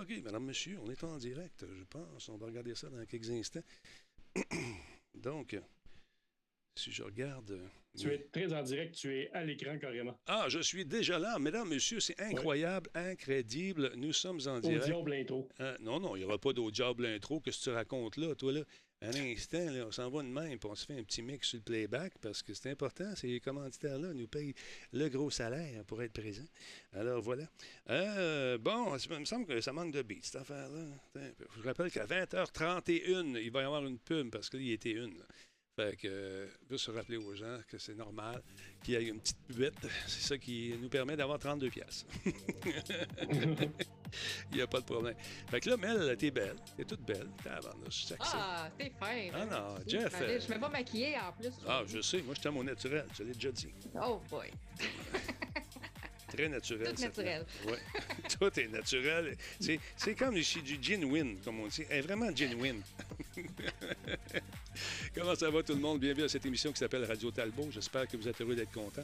OK, madame, monsieur, on est en direct, je pense. On va regarder ça dans quelques instants. Donc, si je regarde. euh, Tu es très en direct, tu es à l'écran carrément. Ah, je suis déjà là. Mesdames, messieurs, c'est incroyable, incrédible. Nous sommes en Au direct. diable l'intro. Hein, non, non, il n'y aura pas d'au diable intro. Qu'est-ce que tu racontes là, toi, là? Un instant, là, on s'en va de même, puis on se fait un petit mix sur le playback, parce que c'est important, ces commanditaires-là nous payent le gros salaire pour être présents. Alors, voilà. Euh, bon, il me semble que ça manque de beats, cette affaire-là. Je vous rappelle qu'à 20h31, il va y avoir une pub, parce qu'il y était une. là. Fait que, euh, juste se rappeler aux gens que c'est normal qu'il y ait une petite buvette. C'est ça qui nous permet d'avoir 32 pièces. Il n'y a pas de problème. Fait que là, Mel, t'es belle. T'es toute belle. Tabarnouche, sexy. Ah, t'es fin. Ah hein, non. Jeff, Je suis même pas maquillée en plus. Ah, je sais. Moi, je t'aime au naturel. Je l'ai déjà dit. Oh boy. Très naturel. Tout naturel. Ouais. Tout est naturel. C'est, c'est comme du genuine, comme on dit. Elle est vraiment genuine. Comment ça va tout le monde? Bienvenue à cette émission qui s'appelle Radio Talbot. J'espère que vous êtes heureux d'être content.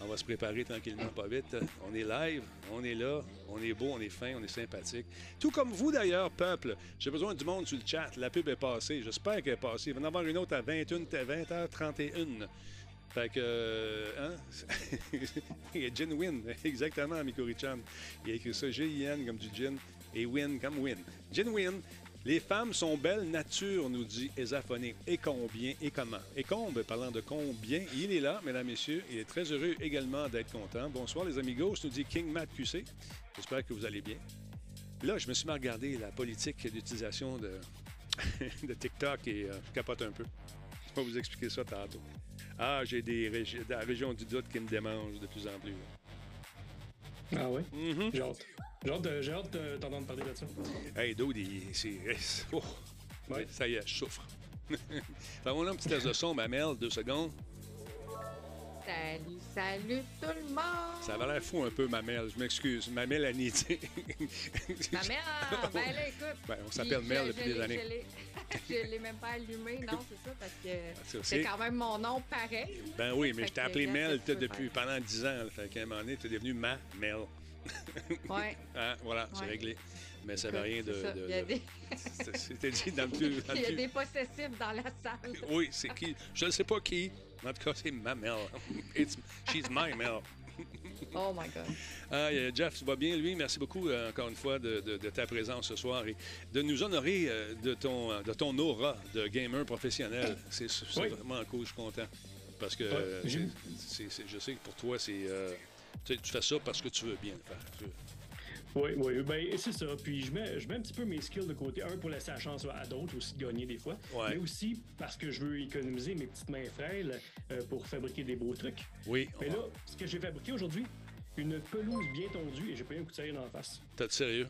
On va se préparer tranquillement, pas vite. On est live, on est là, on est beau, on est fin, on est sympathique. Tout comme vous d'ailleurs, peuple. J'ai besoin du monde sur le chat. La pub est passée. J'espère qu'elle est passée. Il va y en avoir une autre à 21, 20h31. Fait que, euh, hein? Il est genuine, exactement, Miko Richam. Il a écrit ça G-I-N comme du gin et win comme win. Genuine. Les femmes sont belles nature, nous dit Esaphoné. Et combien et comment? Et combe, parlant de combien, il est là, mesdames, messieurs. Il est très heureux également d'être content. Bonsoir, les amigos, nous dit King Matt QC. J'espère que vous allez bien. Là, je me suis mis à la politique d'utilisation de, de TikTok et euh, je capote un peu. Je vais vous expliquer ça tantôt. Ah, j'ai des régi- la région du doute qui me démange de plus en plus. Ah ouais? Mhm. J'ai hâte. J'ai hâte de- j'ai hâte de t'entendre parler de ça. Hey, Dude, il- c'est. Oh, Ouais. Ça y est, je souffre. Fais-moi là un petit test de son, ma merde, deux secondes. Salut, salut tout le monde. Ça avait l'air fou un peu, ma merde. Je m'excuse. Ma mère Annie, Ma mère, ben là, écoute. Ben, on s'appelle Mel depuis des années. Je je l'ai même pas allumé, non, c'est ça, parce que ça, c'est- quand même mon nom pareil. Ben oui, mais je t'ai appelé Mel depuis pendant 10 ans. Fait qu'à un moment donné, tu es devenu ma Mel. Ouais. Hein, voilà, c'est Ouais. réglé. Mais ça veut Écoute, rien de. des, C'était dit dans le plus. dans le il y a des possessifs dans la salle. Oui, c'est qui? Je ne sais pas qui. En tout cas, c'est ma Mel. It's, she's my Mel. Oh my God. Ah, euh, Jeff, tu vas bien, lui? Merci beaucoup, euh, encore une fois, de, de- de ta présence ce soir et de nous honorer euh, de, ton, euh, de ton aura de gamer professionnel. C'est Oui. vraiment cool, je suis content. Parce que je sais que pour toi, c'est. euh, tu fais ça parce que tu veux bien le faire. Oui, oui, ben c'est ça. Puis je mets, je mets un petit peu mes skills de côté. Un, pour laisser la chance à d'autres aussi de gagner des fois. Ouais. Mais aussi parce que je veux économiser mes petites mains frêles euh, pour fabriquer des beaux trucs. Oui, Mais là, ce que j'ai fabriqué aujourd'hui, une pelouse bien tondue et j'ai pris un coup de sérieux dans la face. de sérieux?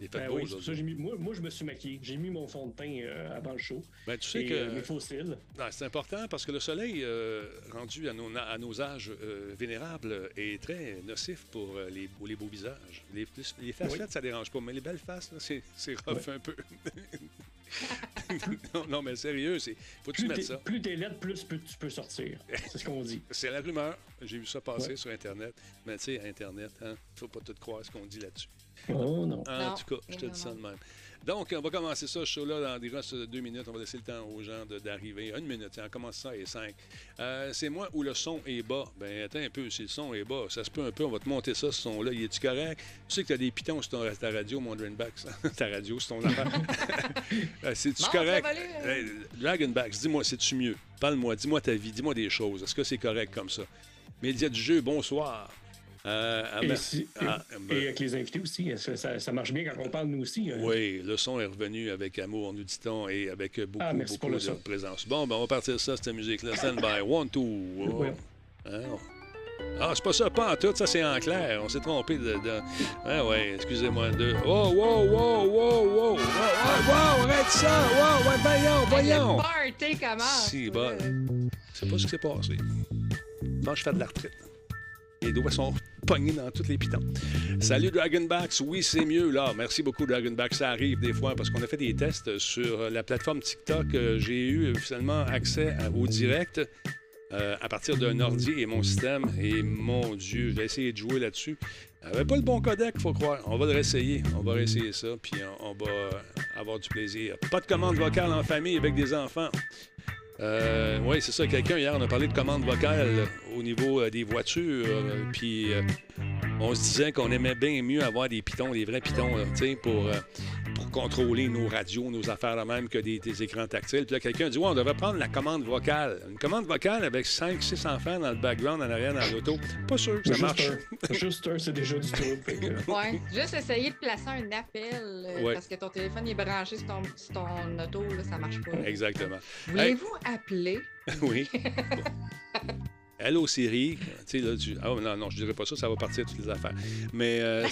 Il est fait Ben beau, oui, ça, mis, moi, moi, je me suis maquillé. J'ai mis mon fond de teint euh, avant le show. Ben, tu sais et que. euh, mes faux cils. Non, c'est important parce que le soleil, euh, rendu à nos, à nos âges vénérables, est très nocif pour les, pour les beaux visages. Les, les faces Oui. ça dérange pas, mais les belles faces, là, c'est, c'est rough un peu. non, non, mais sérieux, c'est, faut que tu Plus mettes t'es, ça? plus t'es laide, plus tu peux sortir. C'est ce qu'on dit. C'est la rumeur. J'ai vu ça passer Ouais. sur Internet. Mais tu sais, Internet, hein, faut pas tout croire ce qu'on dit là-dessus. Oh non. En Non. tout cas, je te dis ça de même. Donc, on va commencer ça, ce show-là, dans des restes de deux minutes. On va laisser le temps aux gens d'arriver. Une minute, on commence ça et cinq. Euh, c'est moi où le son est bas. Ben, attends un peu, si le son est bas, ça se peut un peu, on va te monter ça, ce son-là. Il est-tu correct? Tu sais que tu as des pitons sur ton- ta radio, mon Drainbacks. ta radio, c'est ton affaire. Euh, C'est-tu Bon, correct? euh. Hey, Dragonbacks, dis-moi, c'est-tu mieux? Parle-moi, dis-moi ta vie, dis-moi des choses. Est-ce que c'est correct comme ça? Média du jeu, bonsoir. Euh, ah, Et, ben- si- ah, ben- et avec les invités aussi, ça, ça- marche bien quand on parle nous aussi. hein? oui, le son est revenu avec amour, nous dit-on, et avec beaucoup, Ah, beaucoup pour le de son. présence. Bon, ben, on va partir ça, cette musique-là. Stand by. One, two. oh. Oui. Hein, on- Ah, c'est pas ça, pas en tout, ça c'est en clair. On s'est trompé de. de... Ah ouais, excusez-moi. De... Oh, wow, wow, wow, wow. Wow, wow, wow, arrête ça. Wow, ouais, voyons, voyons. Le party commence. Si, bon. Je sais pas ce qui s'est passé. Moi, je fais de la retraite. Les doigts sont pognés dans tous les pitons. Salut Dragonbacks, oui c'est mieux là. Merci beaucoup Dragonbacks, ça arrive des fois parce qu'on a fait des tests sur la plateforme TikTok. Euh, J'ai eu finalement accès au direct euh, à partir d'un ordi et mon système. Et mon Dieu, je vais essayer de jouer là-dessus. avait pas le bon codec, faut croire. On va le réessayer. On va réessayer ça, puis on, va avoir du plaisir. Pas de commande vocale en famille avec des enfants. Euh, oui, c'est ça. Quelqu'un hier, on a parlé de commande vocale au niveau euh, des voitures. puis on se disait qu'on aimait bien mieux avoir des pitons, des vrais pitons, tu sais, pour pour contrôler nos radios, nos affaires de même que des, écrans tactiles. Puis là, quelqu'un dit Ouais, on devrait prendre la commande vocale. Une commande vocale avec 5-6 enfants dans le background en arrière dans l'auto. Pas sûr que ça marche. juste un, c'est déjà du tout. Oui, juste essayer de placer un appel euh, parce que ton téléphone est branché sur ton, ton auto, là, ça marche pas. Exactement. Voulez-vous appeler? oui. Hello Siri, tu sais, là, tu... Ah, non, non, je dirais pas ça, ça va partir toutes les affaires. Mais euh,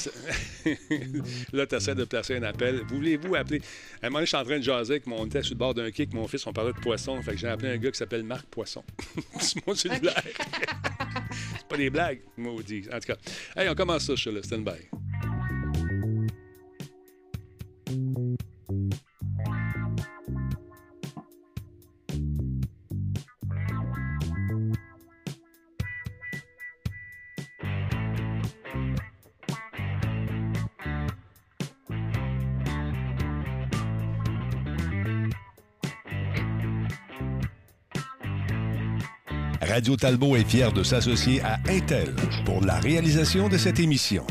là, tu essaies de placer un appel. Voulez-vous appeler? À un moment je suis en train de jaser avec mon... On était sur le bord d'un kick, mon fils, on parlait de poisson. Fait que j'ai appelé un gars qui s'appelle Marc Poisson. c'est mon cellulaire. c'est pas des blagues, maudit. En tout cas, hey, on commence ça, je suis là, stand by. Radio Talbot est fier de s'associer à Intel pour la réalisation de cette émission.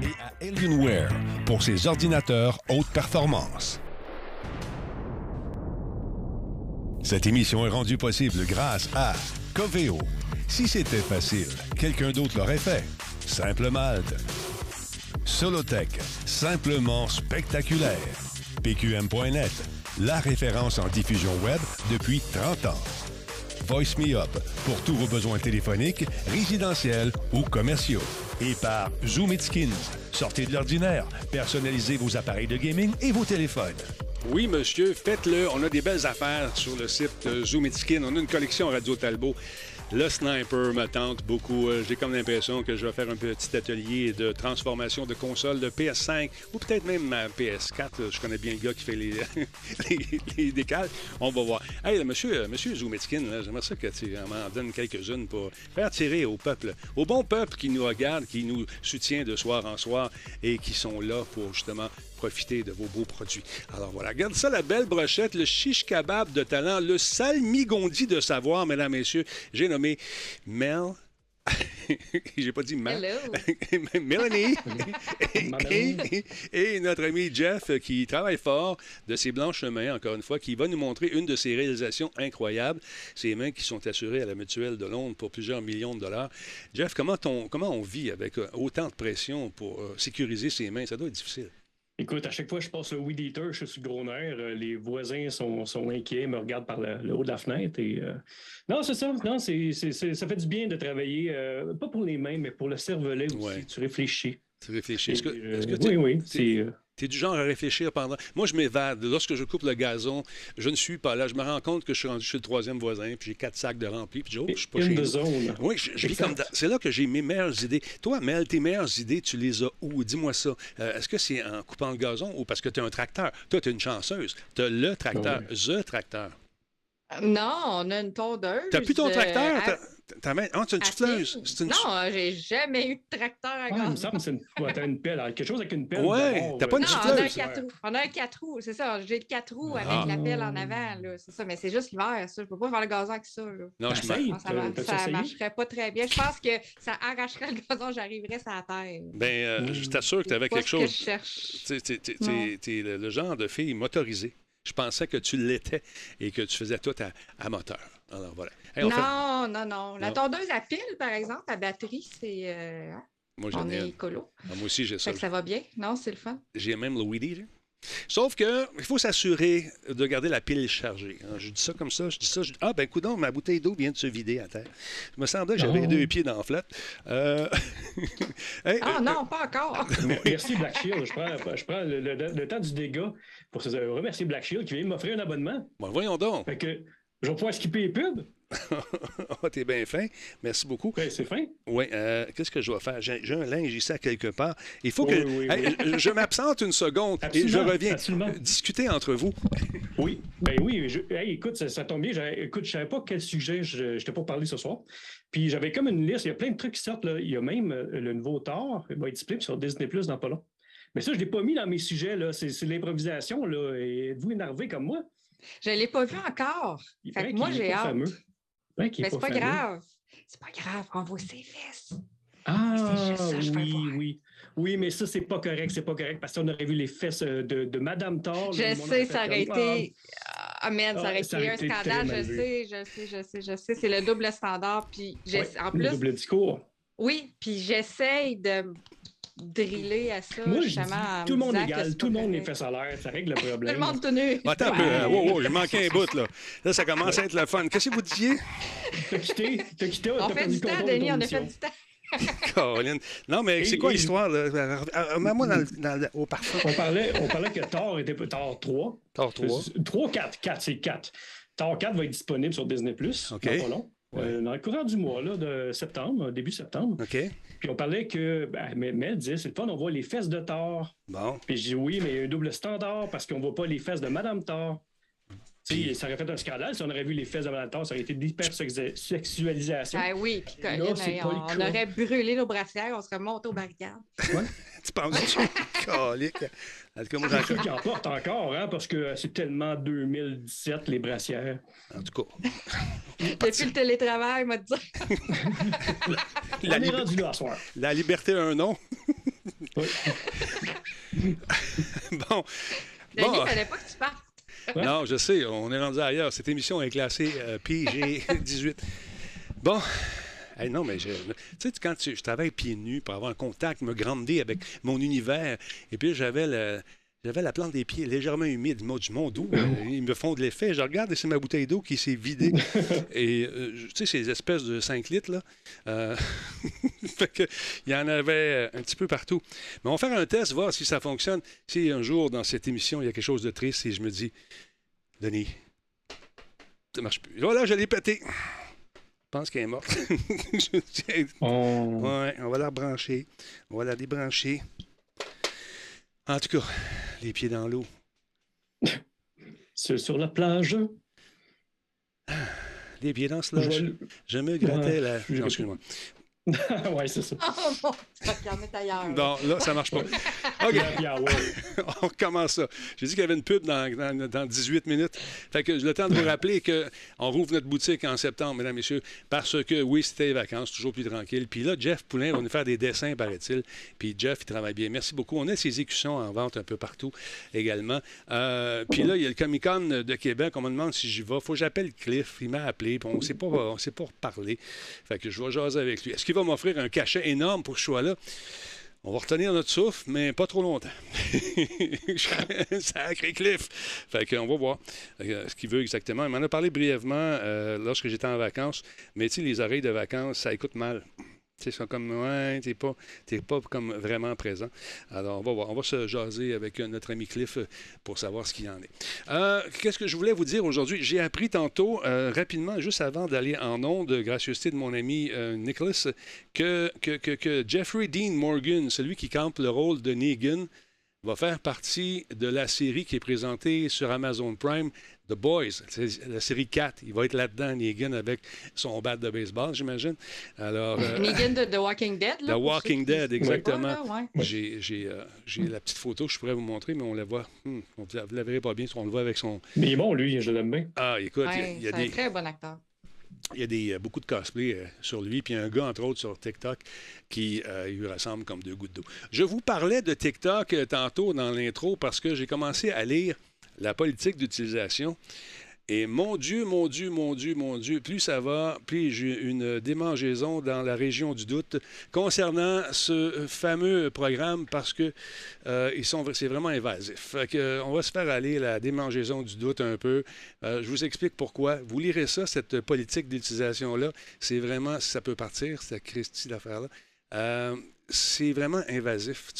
Et à Alienware pour ses ordinateurs haute performance. Cette émission est rendue possible grâce à Coveo. Si c'était facile, quelqu'un d'autre l'aurait fait. Simple Malte. Solotech, simplement spectaculaire. PQM.net, la référence en diffusion web depuis 30 ans. Voice Me Up pour tous vos besoins téléphoniques, résidentiels ou commerciaux. Et par Zoom It Skins. Sortez de l'ordinaire, personnalisez vos appareils de gaming et vos téléphones. Oui, monsieur, faites-le. On a des belles affaires sur le site Zoom It Skin. On a une collection Radio Talbot le sniper me tente beaucoup. Euh, j'ai comme l'impression que je vais faire un petit atelier de transformation de console de PS5 ou peut-être même ma PS4. Je connais bien le gars qui fait les, les. On va voir. Hey, monsieur, euh, monsieur Zoumetskin, j'aimerais ça que tu m'en donnes quelques-unes pour faire tirer au peuple, au bon peuple qui nous regarde, qui nous soutient de soir en soir et qui sont là pour justement profiter de vos beaux produits. Alors voilà, regarde ça, la belle brochette, le chiche kebab de talent, le salmigondi de savoir, mesdames, messieurs. J'ai nommé Mel J'ai pas dit Mel. Mélanie et, et, notre ami Jeff qui travaille fort de ses blanches mains, encore une fois, qui va nous montrer une de ses réalisations incroyables, ces mains qui sont assurées à la mutuelle de Londres pour plusieurs millions de dollars. Jeff, comment on, comment on vit avec euh, autant de pression pour euh, sécuriser ses mains? Ça doit être difficile. Écoute, à chaque fois que je passe le weed eater, je suis sur le gros nerf. Euh, les voisins sont, sont, inquiets, me regardent par le, haut de la fenêtre. Et, euh, Non, c'est ça. Non, c'est, ça fait du bien de travailler, euh, pas pour les mains, mais pour le cervelet aussi. Tu réfléchis. Tu réfléchis. Est-ce que, oui, oui. Tu es du genre à réfléchir pendant. Moi, je m'évade. Lorsque je coupe le gazon, je ne suis pas là. Je me rends compte que je suis rendu chez le troisième voisin, puis j'ai quatre sacs de remplis, puis je, oh, je suis pas chez zone. Oui, je, comme. C'est là que j'ai mes meilleures idées. Toi, Mel, tes meilleures idées, tu les as où? Dis-moi ça. Euh, est-ce que c'est en coupant le gazon ou parce que tu as un tracteur? Toi, tu es une chanceuse. Tu as le tracteur, the tracteur. Non, on a une tondeuse. T'as plus ton tracteur? Euh, ta main... Oh, tu une souffleuse? Une... Non, j'ai jamais eu de tracteur à ouais, Il me semble que c'est une... une pelle. quelque chose avec une pelle. Ouais, t'as pas une souffleuse? On a un quatre roues. On a un quatre roues, c'est ça. J'ai le quatre roues avec ah. la pelle en avant. C'est ça, mais c'est juste l'hiver, ça. Je peux pas faire le gazon avec ça. Là. Non, je Ça, ça marcherait pas très bien. Je pense que ça arracherait le gazon, j'arriverais sur la terre. Ben, euh, je t'assure que tu avais quelque chose. Que je cherche. T'es le genre de fille motorisée. Je pensais que tu l'étais et que tu faisais tout à, moteur. Alors voilà. non, non, non, La tondeuse à pile, par exemple, à batterie, c'est. Euh, moi, j'en ai. écolo. Ah, moi aussi, j'ai ça. ça va bien. Non, c'est le fun. J'ai même le weed Sauf que il faut s'assurer de garder la pile chargée. Hein. Je dis ça comme ça, je dis ça. Je dis, ah, ben, écoute, ma bouteille d'eau vient de se vider à terre. Il me semblait que j'avais deux pieds dans la flotte. Euh, ah, euh, non, pas encore. Merci, Black Shield. Je prends, je prends le, temps du dégât pour remercier Black Shield qui vient m'offrir un abonnement. Bon, voyons donc. Fait que je vais pouvoir skipper les pubs. oh, t'es bien fin. Merci beaucoup. Ben, c'est fin. Oui. Euh, qu'est-ce que je dois faire? J'ai, un linge ici à quelque part. Il faut que. je m'absente une seconde et je reviens. Discuter entre vous. Oui, ben oui. Je, écoute, ça, tombe bien. Écoute, je ne savais pas quel sujet je n'étais pas parler ce soir. Puis j'avais comme une liste. Il y a plein de trucs qui sortent. Là. Il y a même euh, le nouveau Thor. Il va être disponible sur Disney Plus dans pas long. Mais ça, je ne l'ai pas mis dans mes sujets. Là. C'est, l'improvisation. Là. Êtes-vous énervé comme moi? Je ne l'ai pas vu encore. Fait moi, j'ai hâte. Mais c'est pas, grave. C'est pas grave. On voit ses fesses. Ah, oui, oui. Oui, mais ça, c'est pas correct. C'est pas correct parce qu'on aurait vu les fesses de, de Madame Thor. Je sais, ça aurait été. Ah, man, ça ah, aurait été un scandale. Je sais, je sais, je sais, je sais. C'est le double standard. Puis, en plus. Le double discours. Oui, puis j'essaye de driller à ça. Moi, justement, tout le monde est égal, tout le monde est fait salaire, ça règle le problème. tout le monde tenu. Attends un peu, hein. wow, wow, j'ai manqué un bout, là. Là, ça commence à être le fun. Qu'est-ce que vous disiez? T'as quitté, t'as quitté, On fait du temps, Denis, on a fait du temps. Caroline. Non, mais c'est quoi l'histoire? Mets-moi dans, au parfum. On parlait, on parlait que Thor était Thor 3. Thor 3. 3, 4, 4, c'est 4. Thor 4 va être disponible sur Disney Plus. OK. Dans, pas long. Euh, dans le courant du mois, là, de septembre, début septembre. OK. Puis on parlait que, ben, Mel disait, c'est le fun, on voit les fesses de Thor. Bon. Puis je dis oui, mais il y a un double standard parce qu'on voit pas les fesses de Madame Thor. Puis... Ça aurait fait un scandale si on aurait vu les fesses de Thor, ça aurait été d'hypersexualisation. Ah oui, puis on, aurait brûlé nos brassières, on serait monté aux barricades. Ouais. tu penses Calique? En tout cas, moi, j'en qui en porte encore, hein, parce que c'est tellement 2017, les brassières. En tout cas. Depuis le télétravail, m'a dit. la, On est rendu là à soir. La liberté a un nom. oui. bon. Denis, bon. fallait pas que tu partes. Non, je sais, on est rendu ailleurs. Cette émission est classée euh, PG18. Bon. non, mais tu sais, quand je travaille pieds nus pour avoir un contact, me grandir avec mon univers, et puis j'avais le, j'avais la plante des pieds légèrement humide. du monde d'eau, euh, ils me font de l'effet. Je regarde et c'est ma bouteille d'eau qui s'est vidée. et euh, tu sais, ces espèces de 5 litres, là. Euh, fait il y en avait un petit peu partout. Mais on va faire un test, voir si ça fonctionne. Si un jour, dans cette émission, il y a quelque chose de triste et je me dis, Denis, ça marche plus. Voilà, je l'ai pété. Je pense qu'elle est morte. oh. ouais, on va la rebrancher. On va la débrancher. En tout cas, les pieds dans l'eau. C'est sur la plage. Les pieds dans le slush. Je, me grattais la. Non, excuse-moi. oui, c'est ça. Oh ailleurs. Non, là, ça marche pas. OK. On recommence ça. J'ai dit qu'il y avait une pub dans, dans, 18 minutes. Fait que le temps de vous rappeler qu'on rouvre notre boutique en septembre, mesdames, messieurs, parce que, oui, c'était les vacances, toujours plus tranquille. Puis là, Jeff Poulain va nous faire des dessins, paraît-il. Puis Jeff, il travaille bien. Merci beaucoup. On a ses écussons en vente un peu partout également. Euh, puis là, il y a le Comic-Con de Québec. On me demande si j'y vais. Faut que j'appelle Cliff. Il m'a appelé. on ne sait pas, on sait pas reparler. Fait que je vais jaser avec lui. Est-ce va m'offrir un cachet énorme pour que je sois là. On va retenir notre souffle, mais pas trop longtemps. Sacré Cliff! Fait qu'on va voir euh, ce qu'il veut exactement. Il m'en a parlé brièvement euh, lorsque j'étais en vacances, mais tu sais, les oreilles de vacances, ça écoute mal. Ouais, t'es pas, vraiment présent. Alors, on va voir. On va se jaser avec euh, notre ami Cliff euh, pour savoir ce qu'il en est. Euh, qu'est-ce que je voulais vous dire aujourd'hui? J'ai appris tantôt, rapidement, juste avant d'aller en onde, gracieuseté de mon ami Nicholas, que, que, que, Jeffrey Dean Morgan, celui qui campe le rôle de Negan, va faire partie de la série qui est présentée sur Amazon Prime, The Boys, la série 4. Il va être là-dedans, Negan, avec son bat de baseball, j'imagine. Alors, euh, Negan de The Walking Dead. Là, The Walking Dead, exactement. J'ai euh, la petite photo que je pourrais vous montrer, mais on la voit. Hmm, vous ne la verrez pas bien, on le voit avec son... Mais bon, lui, je l'aime bien. Ah, écoute, il y a, des... un très bon acteur. Il y a des, euh, beaucoup de cosplay sur lui, puis il y a un gars, entre autres, sur TikTok qui lui ressemble comme deux gouttes d'eau. Je vous parlais de TikTok tantôt dans l'intro parce que j'ai commencé à lire la politique d'utilisation. Et mon Dieu, mon Dieu, mon Dieu, mon Dieu, plus ça va, plus j'ai une démangeaison dans la région du doute concernant ce fameux programme parce que euh, ils sont, c'est vraiment invasif. on va se faire aller la démangeaison du doute un peu. Euh, je vous explique pourquoi. Vous lirez ça, cette politique d'utilisation-là. C'est vraiment, ça peut partir, cette Christie l'affaire-là. Euh, c'est vraiment invasif.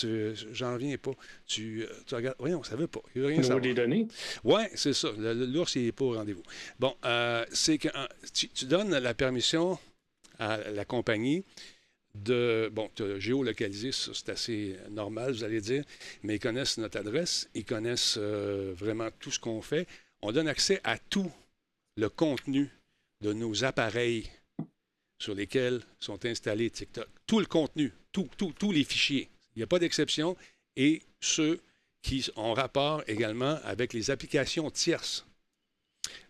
J'en reviens pas. Tu, euh, tu, regardes. Voyons, ça veut pas. Il veut rien savoir. des données? Oui, c'est ça. L'ours, il n'est pas au rendez-vous. Bon, euh, c'est que tu, donnes la permission à la compagnie de. Bon, te géolocaliser, c'est assez normal, vous allez dire, mais ils connaissent notre adresse, ils connaissent euh, vraiment tout ce qu'on fait. on donne accès à tout le contenu de nos appareils sur lesquels sont installés TikTok. Tout le contenu, tous les fichiers. Il n'y a pas d'exception. Et ceux qui ont rapport également avec les applications tierces.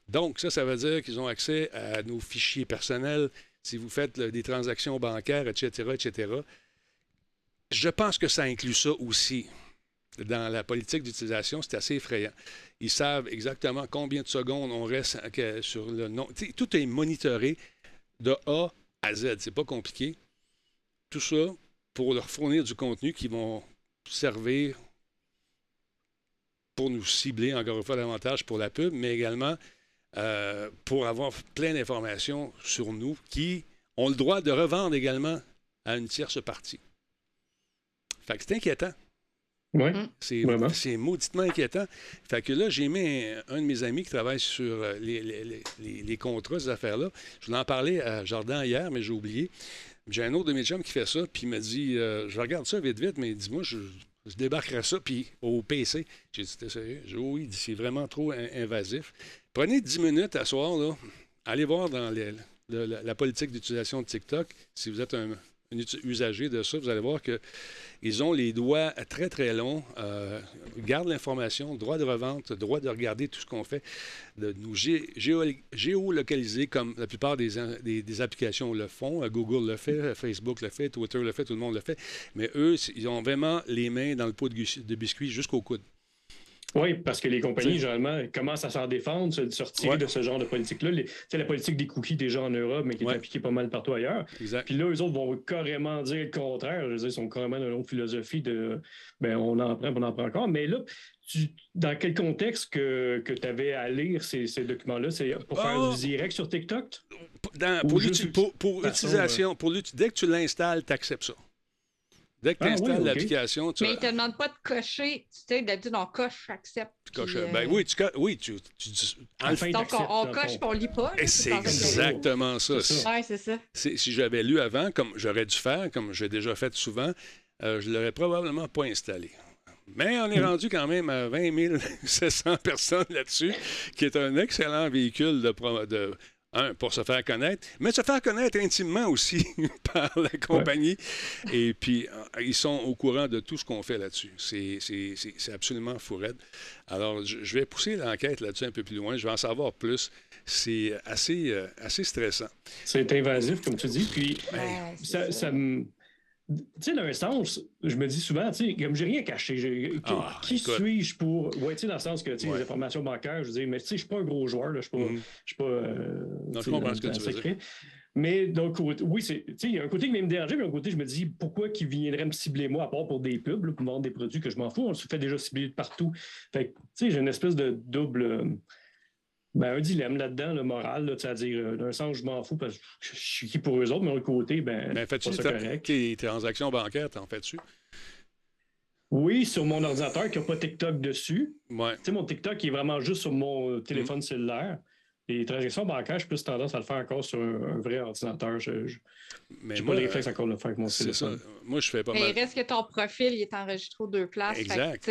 Donc, ça, ça veut dire qu'ils ont accès à nos fichiers personnels si vous faites des transactions bancaires, etc., etc. Je pense que ça inclut ça aussi. Dans la politique d'utilisation, c'est assez effrayant. Ils savent exactement combien de secondes on reste sur le nom. tout est monitoré de A à Z. C'est pas compliqué. Tout ça pour leur fournir du contenu qui vont servir pour nous cibler encore une fois davantage pour la pub, mais également euh, pour avoir plein d'informations sur nous qui ont le droit de revendre également à une tierce partie. Fait que c'est inquiétant. Oui. C'est mauditement inquiétant. Fait que là, j'ai mis un, de mes amis qui travaille sur euh, les, contrats, ces affaires-là. Je voulais en parler à Jordan hier, mais j'ai oublié. J'ai un autre de mes chums qui fait ça, puis il m'a dit euh, Je regarde ça vite, vite, mais dis-moi, je, je débarquerai ça, puis au PC. J'ai dit T'es sérieux? J'ai dit Oui, c'est vraiment trop invasif. Prenez 10 minutes à soir, là. Allez voir dans la, politique d'utilisation de TikTok, si vous êtes un, un usager de ça, vous allez voir que ils ont les doigts très, très longs, euh, gardent l'information, droit de revente, droit de regarder tout ce qu'on fait, de nous géolocaliser comme la plupart des, applications le font. Google le fait, Facebook le fait, Twitter le fait, tout le monde le fait. Mais eux, ils ont vraiment les mains dans le pot de biscuit jusqu'au coude. Oui, parce que les compagnies, généralement, commencent à s'en défendre, se sortir de ce genre de politique-là. C'est la politique des cookies déjà en Europe, mais qui est appliquée pas mal partout ailleurs. Puis là, eux autres vont carrément dire le contraire. Je veux dire, ils sont carrément dans une philosophie de ben, on en prend, on en prend encore. Mais là, dans quel contexte que, que tu avais à lire ces, documents-là? C'est pour faire oh! du direct sur TikTok? pour, l'utilisation, pour dès que tu l'installes, tu acceptes ça. Dès que tu ah installes l'application, tu Mais ils ne te demandent pas de cocher. Tu sais, d'habitude, on coche, j'accepte. Tu coches. Ben oui, tu, oui, tu, Donc, on, coche, on lit pas. c'est exactement ça. Oui, c'est ça. Si j'avais lu avant, comme j'aurais dû faire, comme j'ai déjà fait souvent, euh, je ne l'aurais probablement pas installé. Mais on est hmm. rendu quand même à 20 700 personnes là-dessus, qui est un excellent véhicule de, de un, pour se faire connaître, mais se faire connaître intimement aussi par la compagnie. Et puis, euh, ils sont au courant de tout ce qu'on fait là-dessus. C'est absolument fou Alors, je, vais pousser l'enquête là-dessus un peu plus loin. Je vais en savoir plus. C'est assez, euh, assez stressant. C'est invasif, comme tu dis. Puis, ça, ça me tu sais, dans un sens, je me dis souvent, tu sais, comme j'ai rien caché, ah, qui suis-je pour. Ouais, tu sais, dans le sens que, tu sais, les informations bancaires, je dire, mais tu sais, je suis pas un gros joueur, là, je suis pas. Mm-hmm. Je suis pas. Euh, non, je comprends ce que tu veux dire. Mais donc, oui, tu sais, il y a un côté qui vient me déranger, mais un côté, je me dis, pourquoi qu'ils viendraient me cibler moi, à part pour des pubs, pour vendre des produits que je m'en fous, on se fait déjà cibler de partout. Fait tu sais, j'ai une espèce de double. Euh, ben, un dilemme là-dedans, le moral, c'est-à-dire, euh, d'un sens, je m'en fous parce que je suis qui pour eux autres, mais de côté, ben. Ben, fais-tu tes transactions bancaires, t'en fais-tu? Oui, sur mon ordinateur qui n'a pas TikTok dessus. Ouais. Tu sais, mon TikTok est vraiment juste sur mon euh, téléphone mm. cellulaire. Les transactions bancaires, j'ai plus tendance à le faire encore sur un, vrai ordinateur. Je n'ai pas les réflexes encore de le faire avec mon téléphone. Ça. Moi, je fais pas Mais mal. il reste que ton profil il est enregistré aux deux places. Exact.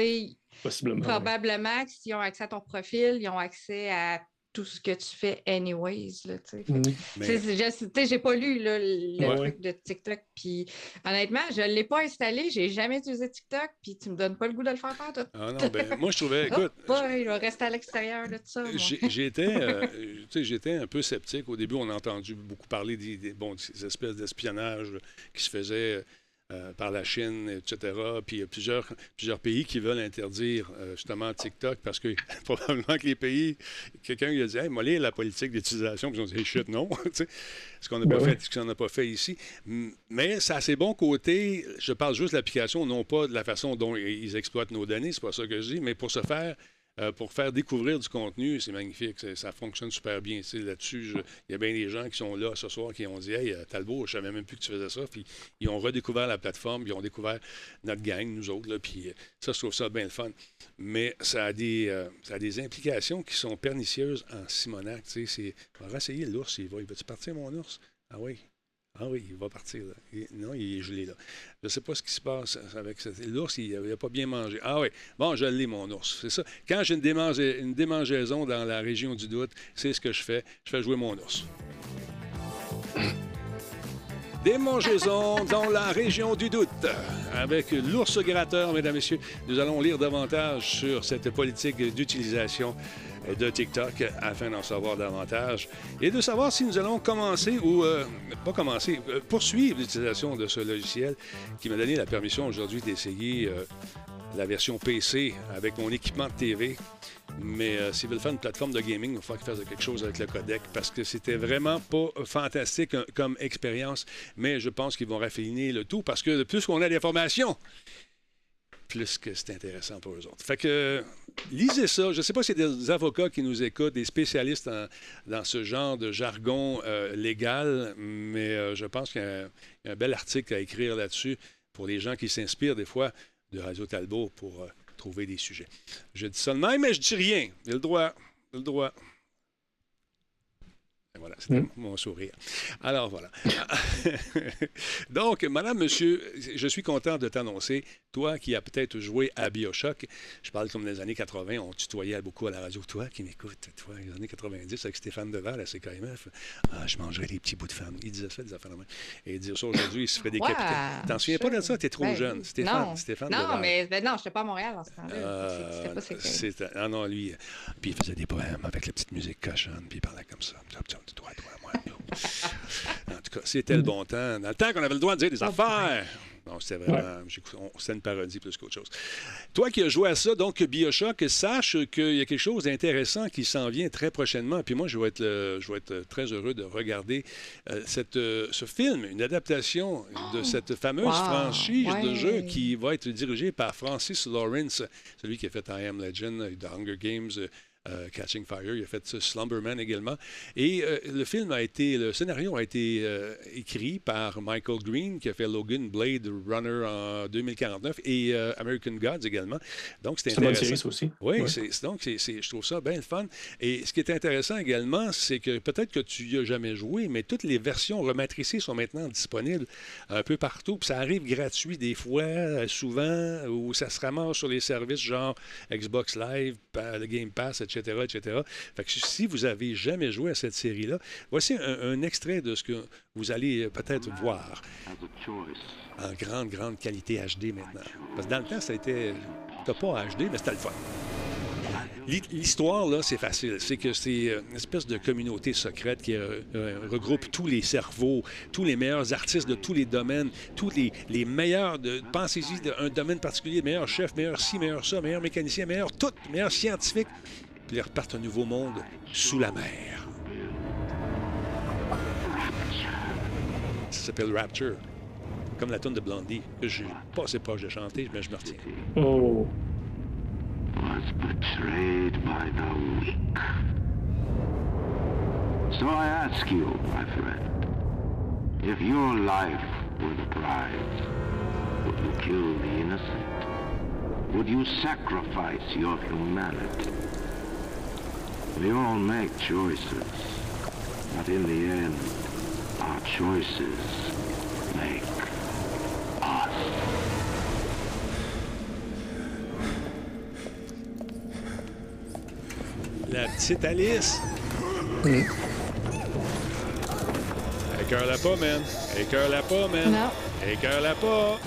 Possiblement. Probablement que s'ils ont accès à ton profil, ils ont accès à tout ce que tu fais anyways. Là, sais. J'ai pas lu le truc de TikTok. Puis honnêtement, je ne l'ai pas installé. J'ai jamais utilisé TikTok. Puis tu me donnes pas le goût de le faire faire tout. Ah non, ben, moi je trouvais. Écoute. il va rester à l'extérieur de tout ça. J'étais euh, un peu sceptique. Au début, on a entendu beaucoup parler des, bon, des espèces d'espionnage qui se faisaient euh, par la Chine, etc. Puis il y a plusieurs, plusieurs pays qui veulent interdire euh, justement TikTok parce que probablement que les pays, quelqu'un lui a dit Hey, moi, la politique d'utilisation, puis ils ont dit Chut, non. ce qu'on n'a pas, ben fait, pas fait ici. Mais ça a ses bons côtés. Je parle juste de l'application, non pas de la façon dont ils exploitent nos données, c'est pas ça que je dis, mais pour se faire euh, pour faire découvrir du contenu, c'est magnifique. Ça fonctionne super bien. Là-dessus, il y a bien des gens qui sont là ce soir qui ont dit Hey, euh, Talbot, je ne savais même plus que tu faisais ça. Puis ils ont redécouvert la plateforme, ils ont découvert notre gang, nous autres. Puis euh, ça, je trouve ça bien le fun. Mais ça a des, ça a des implications qui sont pernicieuses en Simonac. On va l'ours. Il va, il va-tu partir, mon ours? Ah oui. Ah oui, il va partir. Là. non, il est gelé là. Je ne sais pas ce qui se passe avec l'ours. Il n'a pas bien mangé. Ah oui. Bon, je l'ai, mon ours. C'est ça. Quand j'ai une, une démangeaison dans la région du doute, c'est ce que je fais. Je fais jouer mon ours. Démangeaison dans la région du doute. Avec l'ours gratteur, mesdames, et messieurs, nous allons lire davantage sur cette politique d'utilisation de TikTok afin d'en savoir davantage et de savoir si nous allons commencer ou euh, pas commencer, euh, poursuivre l'utilisation de ce logiciel qui m'a donné la permission aujourd'hui d'essayer euh, la version PC avec mon équipement de TV. Mais s'ils veulent faire une plateforme de gaming, il va falloir qu'ils fassent quelque chose avec le codec parce que c'était vraiment pas fantastique comme expérience. Mais je pense qu'ils vont raffiner le tout parce que plus qu'on a d'informations, plus que c'est intéressant pour eux autres. Fait que lisez ça. Je ne sais pas si c'est des avocats qui nous écoutent, des spécialistes dans ce genre de jargon euh, légal, mais euh, je pense qu'il y, a un bel article à écrire là-dessus pour les gens qui s'inspirent des fois de Radio Talbot pour euh, trouver des sujets. Je dis ça de même, mais je dis rien. Il a le droit. Il a le droit. Voilà, c'était mon sourire. Alors voilà. Donc, madame, monsieur, je suis content de t'annoncer, toi qui as peut-être joué à Bioshock, je parle comme des années 80, on tutoyait beaucoup à la radio, toi qui m'écoutes, toi, les années 90 avec Stéphane Deval à CKMF, ah, je mangerais des petits bouts de femmes. Il disait ça, des affaires Et dire ça aujourd'hui, il se ferait décapiter. Ouais, T'en souviens pas de ça? T'es trop ben, jeune. Stéphane, non, Stéphane non mais ben non, j'étais pas à Montréal en ce temps-là. pas Ah non, lui, puis il faisait des poèmes avec la petite musique cochonne, puis il parlait comme ça. En tout cas, c'était le bon temps. Dans le temps qu'on avait le droit de dire des affaires. Non, c'était vraiment. C'était une parodie plus qu'autre chose. Toi qui as joué à ça, donc Bioshock, sache qu'il y a quelque chose d'intéressant qui s'en vient très prochainement. Puis moi, je vais être, je vais être très heureux de regarder euh, cette, euh, ce film, une adaptation de oh! cette fameuse franchise de jeu qui va être dirigée par Francis Lawrence, celui qui a fait I Am Legend, The Hunger Games. Euh, Catching Fire. Il a fait Slumberman également. Et euh, le film a été, le scénario a été euh, écrit par Michael Green, qui a fait Logan Blade Runner en 2049 et American Gods également. Donc, c'était intéressant. aussi. Oui, donc je trouve ça bien le fun. Et ce qui est intéressant également, c'est que peut-être que tu n'y as jamais joué, mais toutes les versions rematricées sont maintenant disponibles un peu partout. Puis ça arrive gratuit des fois, souvent, ou ça se ramasse sur les services genre Xbox Live, le Game Pass, etc etc., etc. Fait que si vous avez jamais joué à cette série-là, voici un, extrait de ce que vous allez peut-être voir en grande, grande qualité HD maintenant. Parce que dans le temps, ça a été... pas HD, mais c'était le fun. L'histoire, là, c'est facile. C'est que c'est une espèce de communauté secrète qui euh, euh, regroupe tous les cerveaux, tous les meilleurs artistes de tous les domaines, tous les, les meilleurs de. Pensez-y d'un domaine particulier, meilleur chef, meilleur ci, meilleur ça, meilleur mécanicien, meilleur tout, meilleur scientifique puis ils repartent un nouveau monde sous la mer. Ça s'appelle Rapture. Comme la tune de Blondie, que j'ai pas assez proche de chanter, mais je me retiens. Oh. Was betrayed by the weak. So I ask you, my friend, if your life were the prize, would you kill the innocent? Would you sacrifice your humanity? We all make choices, but in the end, our choices make us. La petite Alice. Oui. Écœure-la pas, man. Écœure-la pas, man. Non. Écœure-la pas.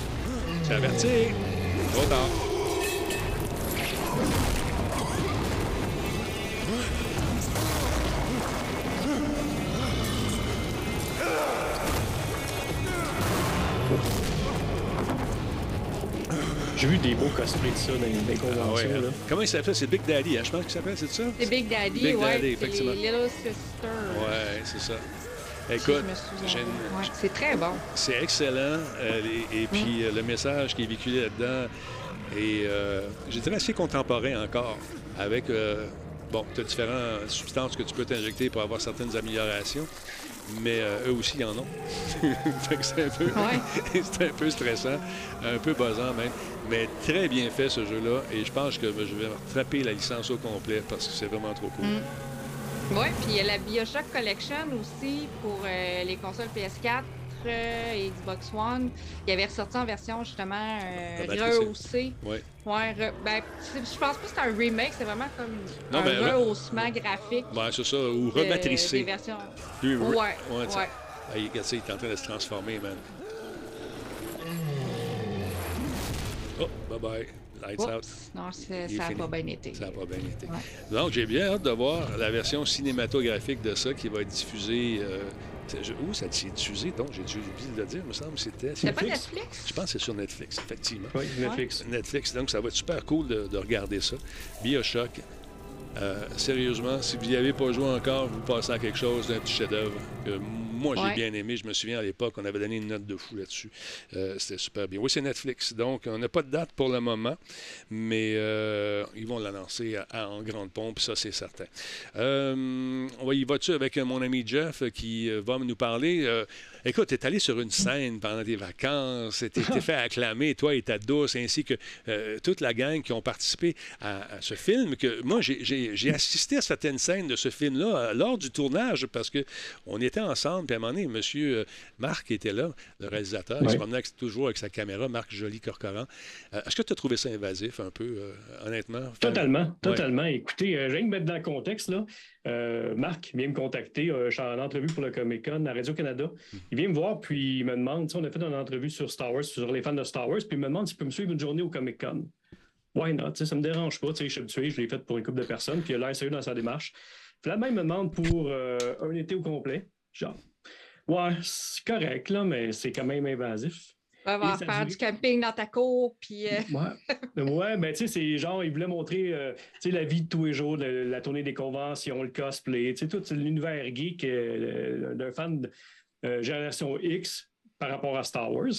C'est averti. Trop tard. Des beaux cosplays de ça dans les, conventions. Ah ouais, hein. Comment il s'appelle? C'est Big Daddy, hein? je pense qu'il s'appelle, c'est ça? C'est Big Daddy, Big ouais. Daddy, effectivement. Little Sister. Ouais, c'est ça. Écoute, c'est très bon. C'est excellent. Euh, et, puis mm. euh, le message qui est véhiculé là-dedans est, euh, je dirais, assez contemporain encore. Avec, euh, bon, tu as différentes substances que tu peux t'injecter pour avoir certaines améliorations mais euh, eux aussi ils en ont. c'est un, peu... un peu stressant, un peu buzzant même. Mais très bien fait ce jeu-là. Et je pense que je vais frapper la licence au complet parce que c'est vraiment trop cool. Mm. Oui, puis il y a la Bioshock Collection aussi pour euh, les consoles PS4. Et Xbox One. Il avait ressorti en version justement rehaussée. Ouais. Ouais, ben, je pense pas que c'est un remake, c'est vraiment comme non, un ben, rehaussement graphique. Ouais, c'est ça, ou rematricé. Versions. ouais, ouais. ouais. Il, regarde ça, il est en train de se transformer, man. Oh, bye bye. Lights out. Non, ça n'a pas bien été. Ça n'a pas bien été. Donc, j'ai bien hâte de voir la version cinématographique de ça qui va être diffusée. Euh, où ça s'est diffusé? Donc, j'ai dû oublier de le dire, il me semble. C'était. C'est pas Netflix? Je pense que c'est sur Netflix, effectivement. Oui, Netflix. Netflix. Donc, ça va être super cool de, de regarder ça. Bioshock. Euh, sérieusement, si vous n'y avez pas joué encore, vous passez à quelque chose d'un petit chef-d'œuvre que moi j'ai bien aimé. Je me souviens à l'époque, on avait donné une note de fou là-dessus. Euh, c'était super bien. Oui, c'est Netflix, donc on n'a pas de date pour le moment, mais euh, ils vont l'annoncer en grande pompe, ça c'est certain. on va y va-tu avec mon ami Jeff qui va nous parler? Écoute, tu es allé sur une scène pendant tes vacances, tu t'es fait acclamer, toi et ta douce, ainsi que euh, toute la gang qui ont participé à, ce film. Que moi, j'ai assisté à certaines scènes de ce film-là euh, lors du tournage parce que on était ensemble. Puis à un moment donné, M. Euh, Marc était là, le réalisateur. Il se promenait toujours avec sa caméra, Marc Joly-Corcoran. Est-ce que tu as trouvé ça invasif un peu, honnêtement? Totalement, totalement. Écoutez, je viens de mettre dans le contexte, là. Euh, Marc vient me contacter. Euh, je suis en entrevue pour le Comic Con à Radio-Canada. Hmm. Il vient me voir, puis il me demande, on a fait une entrevue sur Star Wars, sur les fans de Star Wars, puis il me demande s'il peut me suivre une journée au Comic Con. Why not? Ça me dérange pas. Je suis habitué, je l'ai fait pour une couple de personnes, puis il a l'air sérieux dans sa démarche. Finalement, il me demande pour euh, un été au complet. Genre, ouais, c'est correct, là, mais c'est quand même invasif. On va faire du camping dans ta cour, puis... Euh, ouais. ouais, ben tu sais, c'est genre, il voulait montrer, euh, tu sais, la vie de tous les jours, la tournée des conventions, le cosplay, tu sais, tout l'univers geek euh, d'un fan de génération X par rapport à Star Wars.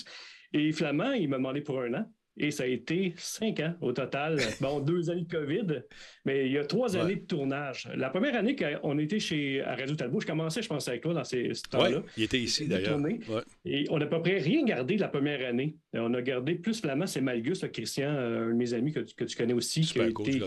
Et finalement, il m'a demandé pour un an. Et ça a été cinq ans au total. Bon, deux années de COVID, mais il y a trois années de tournage. La première année qu'on était chez à Radio Talbot, je commençais, je pense, avec toi dans ces, temps-là. il était ici d'ailleurs. Et on n'a à peu près rien gardé de la première année. On a gardé plus flamand, c'est Malgus, Christian, euh, un de mes amis que, tu connais aussi, qui, s'est occupé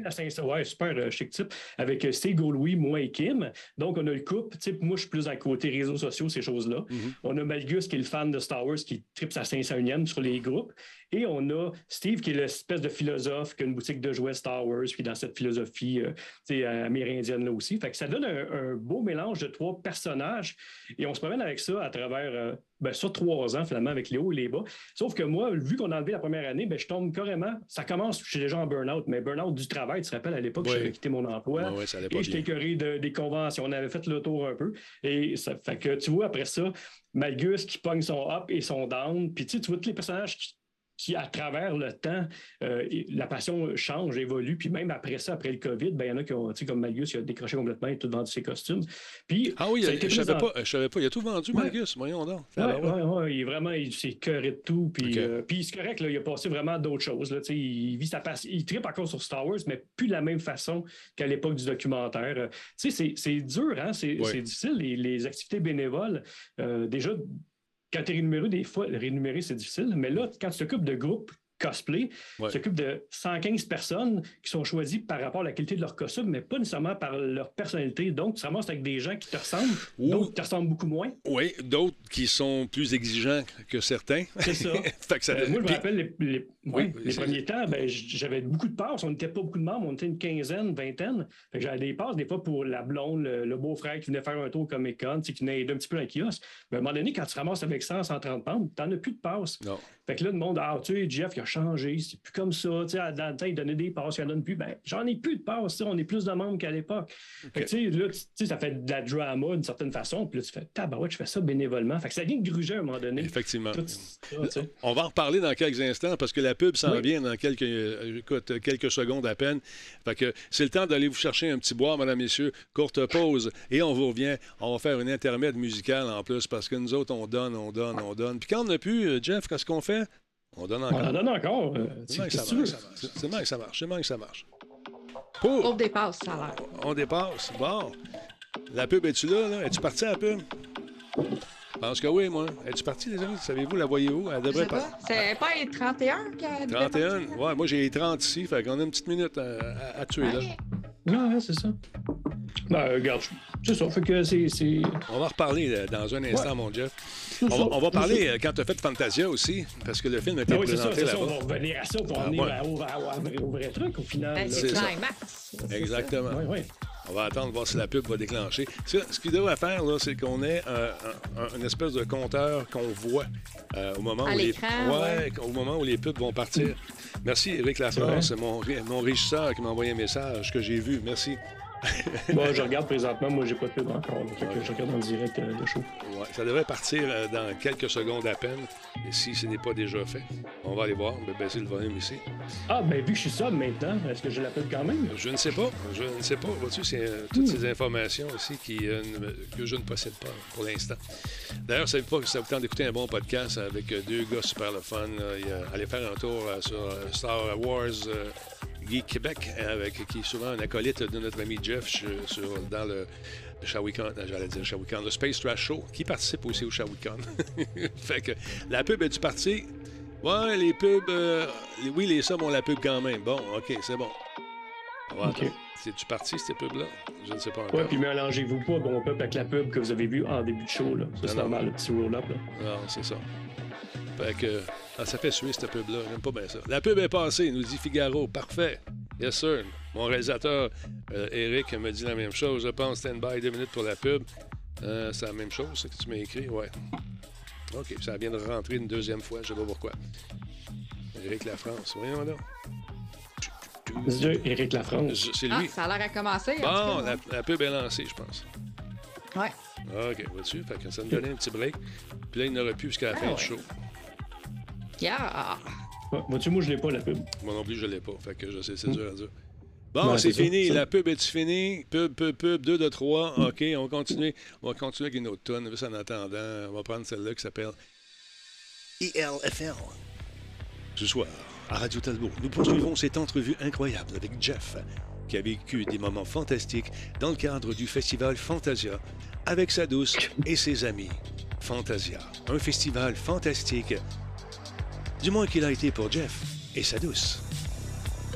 de la saint Ouais, super euh, chic type, avec euh, Steve Louis, moi et Kim. Donc, on a le couple. Type, moi, je suis plus à côté réseaux sociaux, ces choses-là. Mm-hmm. On a Malgus, qui est le fan de Star Wars, qui tripe sa 501e sur les groupes. Et on a Steve, qui est l'espèce de philosophe, qui a une boutique de jouets Star Wars, puis dans cette philosophie euh, amérindienne-là aussi. Fait que ça donne un, beau mélange de trois personnages. Et on se promène avec ça à travers euh, ben, ça, trois ans, finalement, avec les hauts et les bas. Sauf que moi, vu qu'on a enlevé la première année, ben, je tombe carrément. Ça commence, je suis déjà en burn-out, mais burn-out du travail, tu te rappelles, à l'époque, j'avais quitté mon emploi. et j'étais écœuré des conventions. On avait fait le tour un peu. Et ça fait que, tu vois, après ça, Malgus qui pogne son up et son down. Puis tu vois tous les personnages qui qui, à travers le temps, euh, la passion change, évolue. Puis même après ça, après le COVID, ben, il y en a qui ont, tu sais, comme Malgus, il a décroché complètement, il a tout vendu ses costumes. Puis, ah oui, je ne savais, pas, savais pas. Il a tout vendu, Malgus, voyons donc. Oui, ouais, ouais, il est vraiment, il s'est de tout. Puis, euh, puis c'est correct, là, il a passé vraiment d'autres choses. Là, il vit sa passion. Il tripe encore sur Star Wars, mais plus de la même façon qu'à l'époque du documentaire. Euh, tu sais, c'est dur, hein? c'est difficile, les, les, activités bénévoles. déjà, quand tu es rémunéré, des fois, rémunérer, c'est difficile. Mais là, quand tu t'occupes de groupes cosplay, tu s'occupe de 115 personnes qui sont choisies par rapport à la qualité de leur costume, mais pas nécessairement par leur personnalité. Donc, tu te ramasses avec des gens qui te ressemblent, d'autres qui te ressemblent beaucoup moins. Oui, d'autres qui sont plus exigeants que certains. C'est ça. Euh, moi, je me rappelle les, les, premiers temps, ben, j'avais beaucoup de passes. On n'était pas beaucoup de membres, on était une quinzaine, vingtaine. J'avais des passes, des fois, pour la blonde, le, beau-frère qui venait faire un tour au Comic Con, qui venait aider un petit peu le kiosque. Mais à un moment donné, quand tu ramasses avec 100, 130 pounds, tu n'en as plus de passes. Non. Fait que là, le monde, ah, tu sais, Jeff, il a changé, c'est plus comme ça. Tu sais, dans le temps, il donnait des passes, il en donne plus. Ben, j'en ai plus de passes, on est plus de membres qu'à l'époque. Tu sais, là, tu sais, ça fait de la drama d'une certaine façon. Puis là, tu fais, tabarouette, je fais ça bénévolement. Fait que ça vient de gruger à un moment donné. Effectivement. on va en reparler dans quelques instants parce que la pub s'en vient dans quelques, euh, écoute, quelques secondes à peine. Fait que c'est le temps d'aller vous chercher un petit bois, mesdames, messieurs. Courte pause et on vous revient. On va faire une intermède musicale en plus parce que nous autres, on donne, on donne, on donne. Puis quand on n'a plus, euh, Jeff, qu'est-ce qu'on fait? On donne encore. On donne encore. Euh, c'est mal que ça marche. C'est mal que ça marche. C'est mal que ça marche. On dépasse, ça a l'air. On dépasse. Bon. La pub, es-tu là, là? Es-tu parti à la pub? Je pense que oui, moi. Es-tu parti, les amis? Savez-vous, la voyez-vous? Elle devrait pas. C'est pas les 31 qu'elle 31? Ouais, moi j'ai les 30 ici. Fait qu'on a une petite minute à, tuer, là. Ouais, c'est ça. Ben, regarde, c'est ça. Fait que c'est. On va reparler dans un instant, mon Jeff. On va, parler quand tu as fait Fantasia aussi, parce que le film a été ben oui, présenté là-bas. On va revenir à ça pour ah, revenir au, vrai truc au final. Ben, c'est climax. Exactement. Oui, oui. On va attendre voir si la pub va déclencher. Ce qu'il devrait faire, c'est qu'on ait un, une espèce de compteur qu'on voit euh, au, moment où les... Ouais, au moment où les pubs vont partir. Merci, Eric Lafrance, mon, mon régisseur qui m'a envoyé un message que j'ai vu. Merci. Bon, je regarde présentement. Moi, j'ai pas de pub encore. Je regarde en direct euh, le show. Ouais, ça devrait partir euh, dans quelques secondes à peine. Et si ce n'est pas déjà fait, on va aller voir. On va baisser le volume ici. Ah, ben vu que je suis ça maintenant, est-ce que je l'appelle quand même? Je ne sais pas. Je ne sais pas. Vois-tu, c'est euh, toutes ces informations aussi qui, que je ne possède pas pour l'instant. D'ailleurs, ça pas que ça vous tente d'écouter un bon podcast avec deux gars super le fun. allez faire un tour sur Star Wars Geek Québec, avec, qui est souvent un acolyte de notre ami Jeff sur, dans le Shawikan, j'allais dire Shawikan, le Space Trash Show, qui participe aussi au Shawikan. fait que la pub est-tu partie? Ouais, les pubs, euh, oui, les sommes ont la pub quand même. Bon, OK, c'est bon. C'est-tu parti, ces pubs-là? Je ne sais pas encore. Ouais, puis mélangez-vous pas bon pub avec la pub que vous avez vue en début de show. Là. Ça, c'est normal, le petit roll-up. Non, c'est ça. Fait que ah, ça fait suer, cette pub-là. J'aime pas bien ça. La pub est passée, nous dit Figaro. Parfait. Yes, sir. Mon réalisateur, euh, Eric, me dit la même chose. Je pense stand-by deux minutes pour la pub. Euh, c'est la même chose, ce que tu m'as écrit? Ouais. OK, ça vient de rentrer une deuxième fois. Je sais pas pourquoi. Éric Lafrance. Voyons là. Monsieur Éric Lafrance. C'est lui. Ah, ça a l'air à commencer. Bon, la, la, pub est lancée, je pense. Ouais. OK, vois-tu? Fait que ça me donnait un petit break. Puis là, il n'aurait plus jusqu'à la ah fin du show. Yeah! Moi, je l'ai pas, la pub. Moi non plus, je l'ai pas. Fait que je sais, c'est dur à dire. Bon, c'est fini. La pub est finie? Pub, pub, pub, 2 de 3. OK, on va continuer. On va continuer avec une autre tonne. Juste en attendant, on va prendre celle-là qui s'appelle ILFL. Ce soir, à Radio Talbot, nous poursuivons cette entrevue incroyable avec Jeff, qui a vécu des moments fantastiques dans le cadre du festival Fantasia avec sa douce et ses amis. Fantasia, un festival fantastique du moins qu'il a été pour Jeff et sa douce.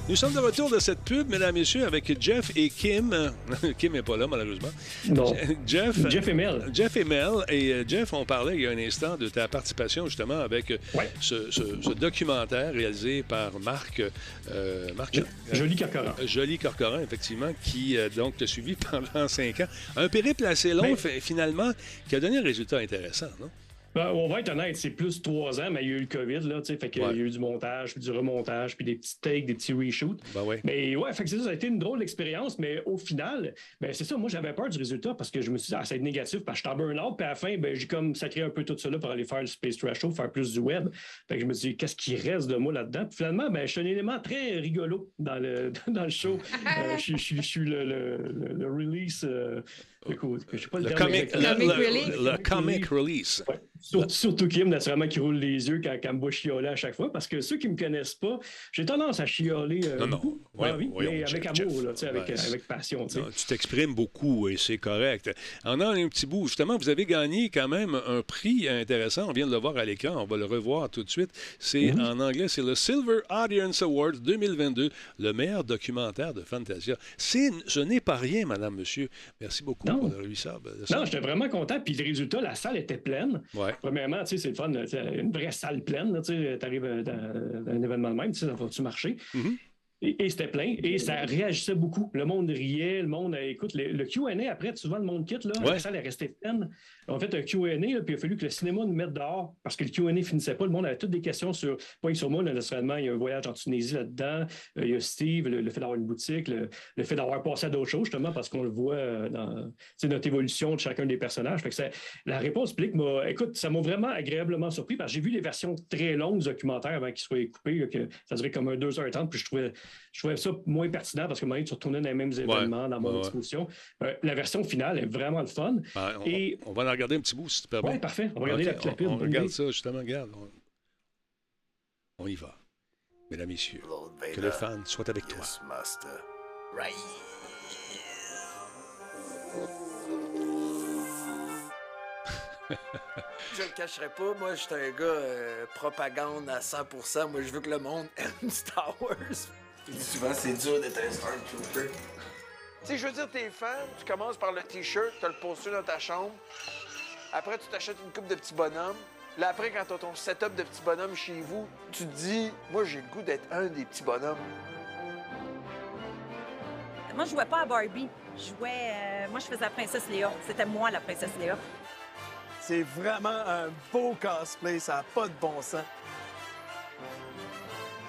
Nous sommes de retour de cette pub, mesdames et messieurs, avec Jeff et Kim. Kim n'est pas là, malheureusement. Non. Jeff, Jeff et Mel. Jeff et Mel. Et euh, Jeff, on parlait il y a un instant de ta participation justement avec euh, ce, documentaire réalisé par Marc. Euh, Marc Joli Corcoran. Joli Corcoran, effectivement, qui donc t'a suivi pendant cinq ans. Un périple assez long, finalement, qui a donné un résultat intéressant, non? Ben, on va être honnête, c'est plus trois ans, mais il y a eu le COVID, là, tu sais, fait qu'il y a eu du montage, puis du remontage, puis des petits takes, des petits reshoots. Ben ouais. Mais ouais, fait que ça, ça a été une drôle d'expérience, mais au final, ben c'est ça, moi j'avais peur du résultat parce que je me suis dit, ah, ça va être négatif, parce que j'étais en burn-out, puis à la fin, ben, j'ai comme sacré un peu tout ça là pour aller faire le Space Trash Show, faire plus du web. Fait que je me suis dit, qu'est-ce qui reste de moi là-dedans? Puis finalement, ben, je suis un élément très rigolo dans le, dans le show. Euh, je, suis le, le, le, release. Euh, écoute, je sais pas le, comic, le, comic release. Surtout, Kim, naturellement, qui roule les yeux quand, quand me voit chioler à chaque fois, parce que ceux qui ne me connaissent pas, j'ai tendance à chioler euh, non, beaucoup. non. mais avec amour, là, avec, avec, passion. tu t'exprimes beaucoup et c'est correct. En a un petit bout, justement, vous avez gagné quand même un prix intéressant. On vient de le voir à l'écran, on va le revoir tout de suite. C'est. En anglais, c'est le Silver Audience Award 2022, le meilleur documentaire de Fantasia. Ce n'est pas rien, madame, monsieur. Merci beaucoup non. Pour le ça. Non, j'étais vraiment content. Puis le résultat, la salle était pleine. Premièrement, tu sais, c'est le fun, une vraie salle pleine. Tu arrives euh, dans, un événement de même, tu sais, ça va-tu marcher? Mm-hmm. Et, c'était plein. Et ça réagissait beaucoup. Le monde riait, le monde. Euh, écoute, le, QA, après, souvent, le monde quitte. Là, La salle est restée pleine. On fait un QA, puis il a fallu que le cinéma nous mette dehors parce que le QA finissait pas. Le monde avait toutes des questions sur. Pas sur moi, naturellement, il y a un voyage en Tunisie là-dedans. Euh, il y a Steve, le, fait d'avoir une boutique, le, fait d'avoir passé à d'autres choses, justement, parce qu'on le voit euh, dans notre évolution de chacun des personnages. Fait que la réponse publique m'a. Écoute, ça m'a vraiment agréablement surpris parce que j'ai vu les versions très longues du documentaire avant qu'ils soient coupés, que ça durait comme un 2h30, puis je trouvais je trouvais ça moins pertinent parce que moi, tu retournais dans les mêmes événements dans mon exposition. Euh, la version finale est vraiment le fun. Ben, on, Et... on, va en regarder un petit bout, si tu permets. Oui, parfait. On va regarder la, la pub. On, regarde ça, justement. Regarde. On... y va. Mesdames, Messieurs, que le fan soit avec toi. Right. je le cacherai pas, moi, je suis un gars euh, propagande à 100%. Moi, je veux que le monde aime Star Wars. Souvent, c'est dur d'être un Stormtrooper. Tu sais, je veux dire, t'es fan, tu commences par le T-shirt, t'as le poster dans ta chambre. Après, tu t'achètes une coupe de petits bonhommes. Là, après, quand t'as ton setup de petits bonhommes chez vous, tu te dis, moi, j'ai le goût d'être un des petits bonhommes. Moi, je jouais pas à Barbie. Je jouais. euh, moi, je faisais la princesse Léa. C'était moi, la princesse Léa. C'est vraiment un beau cosplay, ça n'a pas de bon sens.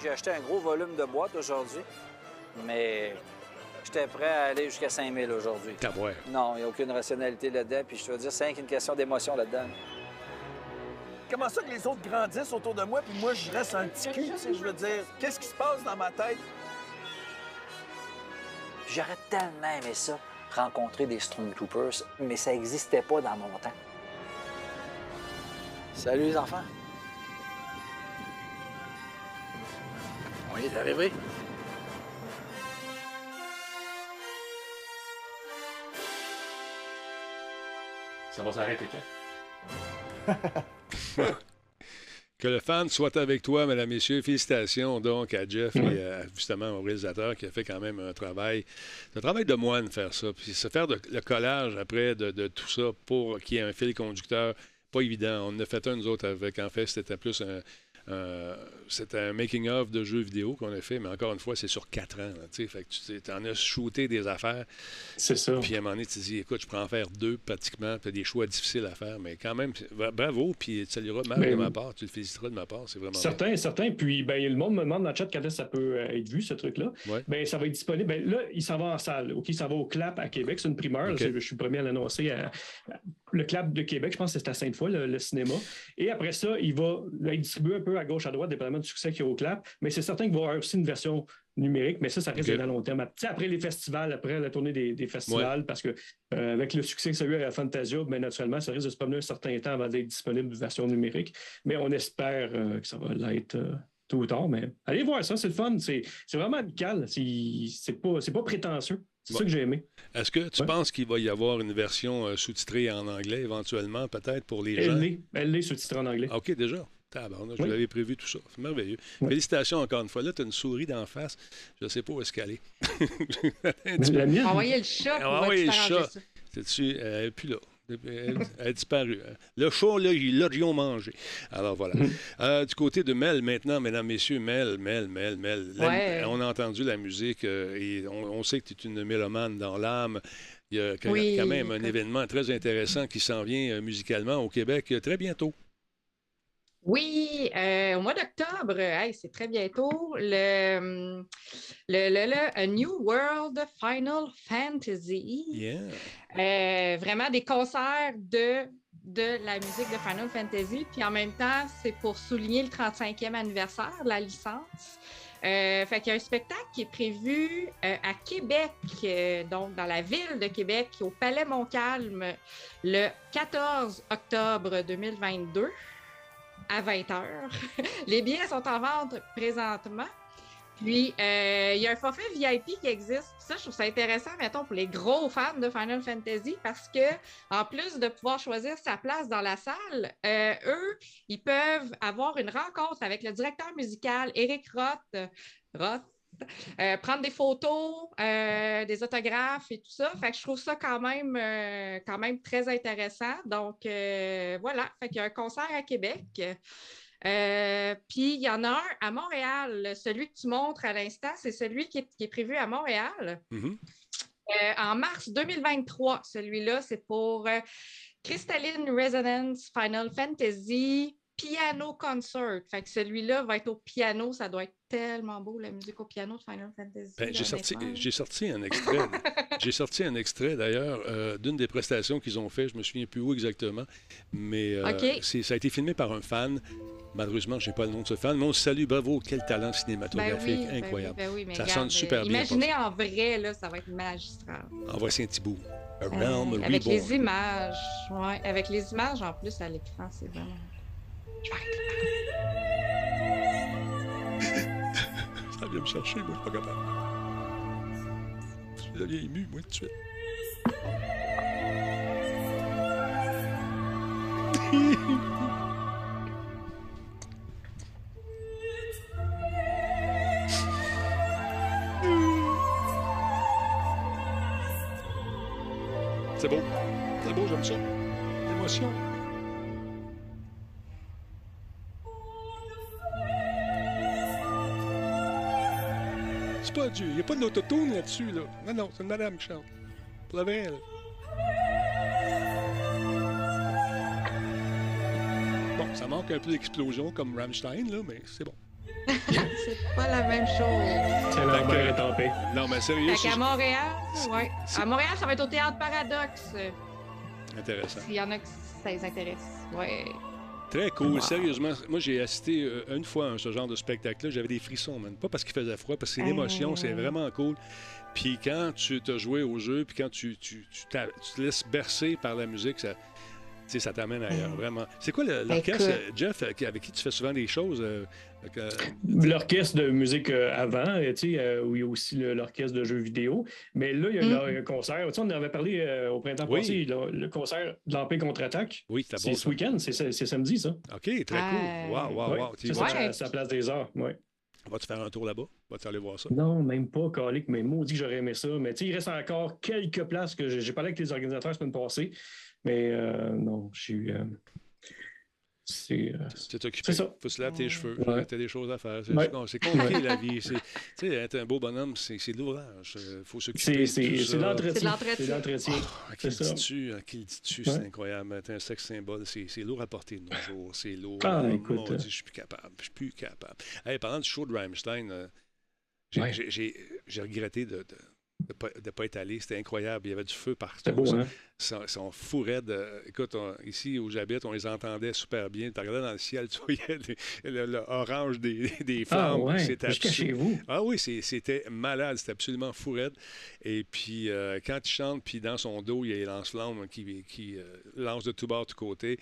J'ai acheté un gros volume de boîtes aujourd'hui, mais j'étais prêt à aller jusqu'à 5000 aujourd'hui. Tabouère. Non, il n'y a aucune rationalité là-dedans. Puis je te veux dire, c'est rien qu'une question d'émotion là-dedans. Comment ça que les autres grandissent autour de moi, puis moi, je reste un petit cul, tu sais, je veux dire, qu'est-ce qui se passe dans ma tête? J'aurais tellement aimé ça, rencontrer des Stormtroopers, mais ça n'existait pas dans mon temps. Salut les enfants. On y est arrivé. Ça va s'arrêter quand? Que le fan soit avec toi, mesdames, messieurs. Félicitations donc à Jeff et à, justement au réalisateur qui a fait quand même un travail, un travail de moine faire ça. Puis se faire de- le collage après de, de tout ça pour qu'il y ait un fil conducteur, pas évident. On en a fait un, nous autres, avec, en fait, c'était plus un, un- c'était un making-of de jeux vidéo qu'on a fait, mais encore une fois, c'est sur quatre ans. là, tu sais. fait que tu en as shooté des affaires. C'est ça. Puis à un moment donné, tu te dis, écoute, je pourrais en faire deux pratiquement, puis des choix difficiles à faire, mais quand même, c'est- bra- bravo, puis tu salueras Ben de ma part, tu le féliciteras de ma part, c'est vraiment bien. Certains, certains. Puis, ben, le monde me demande dans le chat quand est-ce que ça peut euh, être vu, ce truc-là. Ouais. Ben, ça va être disponible. Ben, là, il s'en va en salle. OK, ça va au CLAP à Québec. C'est une primeur. C'est- Je suis le premier à l'annoncer. à- le CLAP de Québec, je pense que c'est à Sainte-Foy, le, le cinéma. Et après ça, il va être distribué un peu à gauche, à droite, dépendamment du succès qu'il y a au CLAP. Mais c'est certain qu'il va y avoir aussi une version numérique, mais ça, ça risque OK. d'être à long terme. Après les festivals, après la tournée des, des festivals, parce que euh, avec le succès que ça a eu à Fantasia, ben, naturellement, ça risque de se promener un certain temps avant d'être disponible version numérique. Mais on espère euh, que ça va l'être euh, tôt ou tard. Mais allez voir ça, c'est le fun. C'est vraiment amical. C'est pas, c'est pas prétentieux. C'est Bon. ça que j'ai aimé. Est-ce que tu Ouais. penses qu'il va y avoir une version euh, sous-titrée en anglais éventuellement, peut-être pour les gens? Elle l'est. Sous-titrée en anglais. Ah, OK, déjà. Tabarnak, je Oui. l'avais prévu tout ça. C'est merveilleux. Oui. Félicitations encore une fois. Là, tu as une souris d'en face. Je ne sais pas où est-ce qu'elle est. Envoyez le chat. Ah, on va envoyez le chat. C'est-tu? Elle n'est plus là. Elle, elle a disparu. Le chat, là, ils l'aurions mangé. Alors voilà. Mhm. Euh, du côté de Mel, maintenant, mesdames, messieurs, Mel, Mel, Mel, Mel. La- Ouais. on a entendu la musique euh, et on, on sait que tu es une mélomane dans l'âme. Il y a quand- Oui, quand même un événement très intéressant qui s'en vient euh, musicalement au Québec très bientôt. Oui, euh, au mois d'octobre, hey, c'est très bientôt, le, hum, le, le- le- A New World Final Fantasy. Yeah. Euh, vraiment des concerts de, de la musique de Final Fantasy. Puis en même temps, c'est pour souligner le 35e anniversaire de la licence. Euh, fait qu'il y a un spectacle qui est prévu euh, à Québec, euh, donc dans la ville de Québec, au Palais Montcalm, le 14 octobre 2022 à 20h. Les billets sont en vente présentement. Puis, euh, il y a un forfait VIP qui existe. Ça, je trouve ça intéressant, mettons, pour les gros fans de Final Fantasy, parce que, en plus de pouvoir choisir sa place dans la salle, euh, eux, ils peuvent avoir une rencontre avec le directeur musical, Eric. Roth euh, prendre des photos, euh, des autographes et tout ça. Fait que je trouve ça quand même, euh, quand même très intéressant. Donc, voilà. Fait qu'il y a un concert à Québec. Euh, puis il y en a un à Montréal. Celui que tu montres à l'instant, c'est celui qui est, qui est prévu à Montréal. Mhm. Euh, en mars 2023, celui-là, c'est pour euh, Crystalline Resonance Final Fantasy Piano Concert. Fait que celui-là va être au piano. Ça doit être tellement beau, la musique au piano de Final Fantasy. Ben, j'ai, sorti, honnêtement. j'ai sorti un extrait. j'ai sorti un extrait d'ailleurs euh, d'une des prestations qu'ils ont fait. Je me souviens plus où exactement, mais euh, c'est- ça a été filmé par un fan. Malheureusement, je n'ai pas le nom de ce fan, mais on salue, bravo, quel talent Ben cinématographique ben oui, incroyable. ben oui, Ça regarde, sonne super euh, bien, Imaginez en vrai, là, ça va être magistral. En voici un petit bout. Euh, avec les images. Ouais, avec les images en plus à l'écran, c'est vraiment. Je vais arrêter. Ça vient me chercher, moi, je suis pas capable. Je deviens ému, moi, tout de suite. C'est beau. C'est beau, j'aime ça. L'émotion. C'est pas Dieu. Il n'y a pas d'autotune là-dessus, là. Non, non, c'est une madame qui chante. Pour la vraie, là. Bon, ça manque un peu d'explosion comme Rammstein, là, mais c'est bon. c'est pas la même chose. C'est l'envers est en paix. Non, mais sérieux. Fait qu'à Montréal, ouais. À Montréal, ça va être au Théâtre Paradoxe. Intéressant. S'il y en a qui ça les intéresse. Ouais. Très cool, sérieusement. Moi, j'ai assisté euh, une fois à ce genre de spectacle-là. J'avais des frissons, man. Pas parce qu'il faisait froid, parce que c'est l'émotion, c'est vraiment cool. Puis quand tu te joué au jeu, puis quand tu, tu, tu, tu, te laisses bercer par la musique, ça, ça t'amène ailleurs, vraiment. C'est quoi l'orchestre, Jeff, avec qui tu fais souvent des choses? Euh, euh, l'orchestre de musique euh, avant, tu sais, où il y a aussi l'orchestre de jeux vidéo. Mais là, il y a mm. un concert. Tu sais, on en avait parlé au printemps passé, le concert de l'Empire contre-attaque. Oui, c'est ce week-end, c'est samedi, ça. OK, très cool. Waouh, waouh, waouh. C'est la place des arts, oui. Vas-tu faire un tour là-bas? Vas-tu aller voir ça? Non, même pas, Calic, mais dit que j'aurais aimé ça. Mais tu sais, il reste encore quelques places que j'ai parlé avec les organisateurs la semaine passée. Mais euh, non, je suis. Euh, c'est euh, occupé. Ça. Faut se laver tes cheveux. Ouais. T'as des choses à faire. C'est compliqué la vie. Tu sais, être un beau bonhomme, c'est de l'ouvrage. Il faut s'occuper. C'est l'entretien. C'est l'entretien. Oh, à qui le dis-tu? À qui le dis-tu? C'est incroyable. Être un sexe symbole, c'est lourd à porter de nos jours. C'est lourd. Ah, oh, écoute. je suis plus capable. Je suis plus capable. Hey, parlant du show de Rammstein, j'ai regretté de de ne pas, être allé. C'était incroyable. Il y avait du feu partout. Beau, hein? Ils sont, fous raides. Écoute, ici où j'habite, on les entendait super bien. Tu regardais dans le ciel, tu voyais l'orange des, des, ah flammes. Ah C'était chez vous. Ah oui, c'était malade. C'était absolument fou raide. Et puis, euh, quand il chante, puis dans son dos, il y a les lance-flammes qui, qui euh, lancent de tous bords, de tous côtés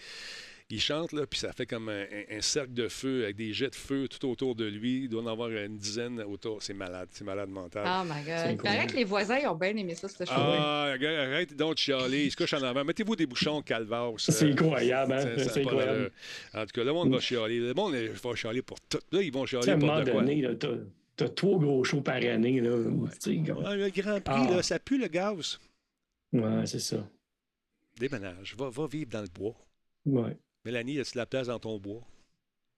il chante, là, puis ça fait comme un, cercle de feu avec des jets de feu tout autour de lui. Il doit en avoir une dizaine autour. C'est malade, c'est malade mental. Oh my God. Il paraît que les voisins ont bien aimé ça, ce show Ah, arrête donc de chialer. Il se couche en avant. Mettez-vous des bouchons calvaire. C'est incroyable, hein? C'est incroyable. En tout cas, le monde va chialer. Le monde va chialer pour tout. Là, ils vont chialer pour de quoi? Donné, T'as trois gros shows par année. Là. Ouais. le Grand Prix, là, ah. ça pue le gaz. Ouais, c'est ça. Déménage. Va, va vivre dans le bois. Ouais. Mélanie, y a la place dans ton bois?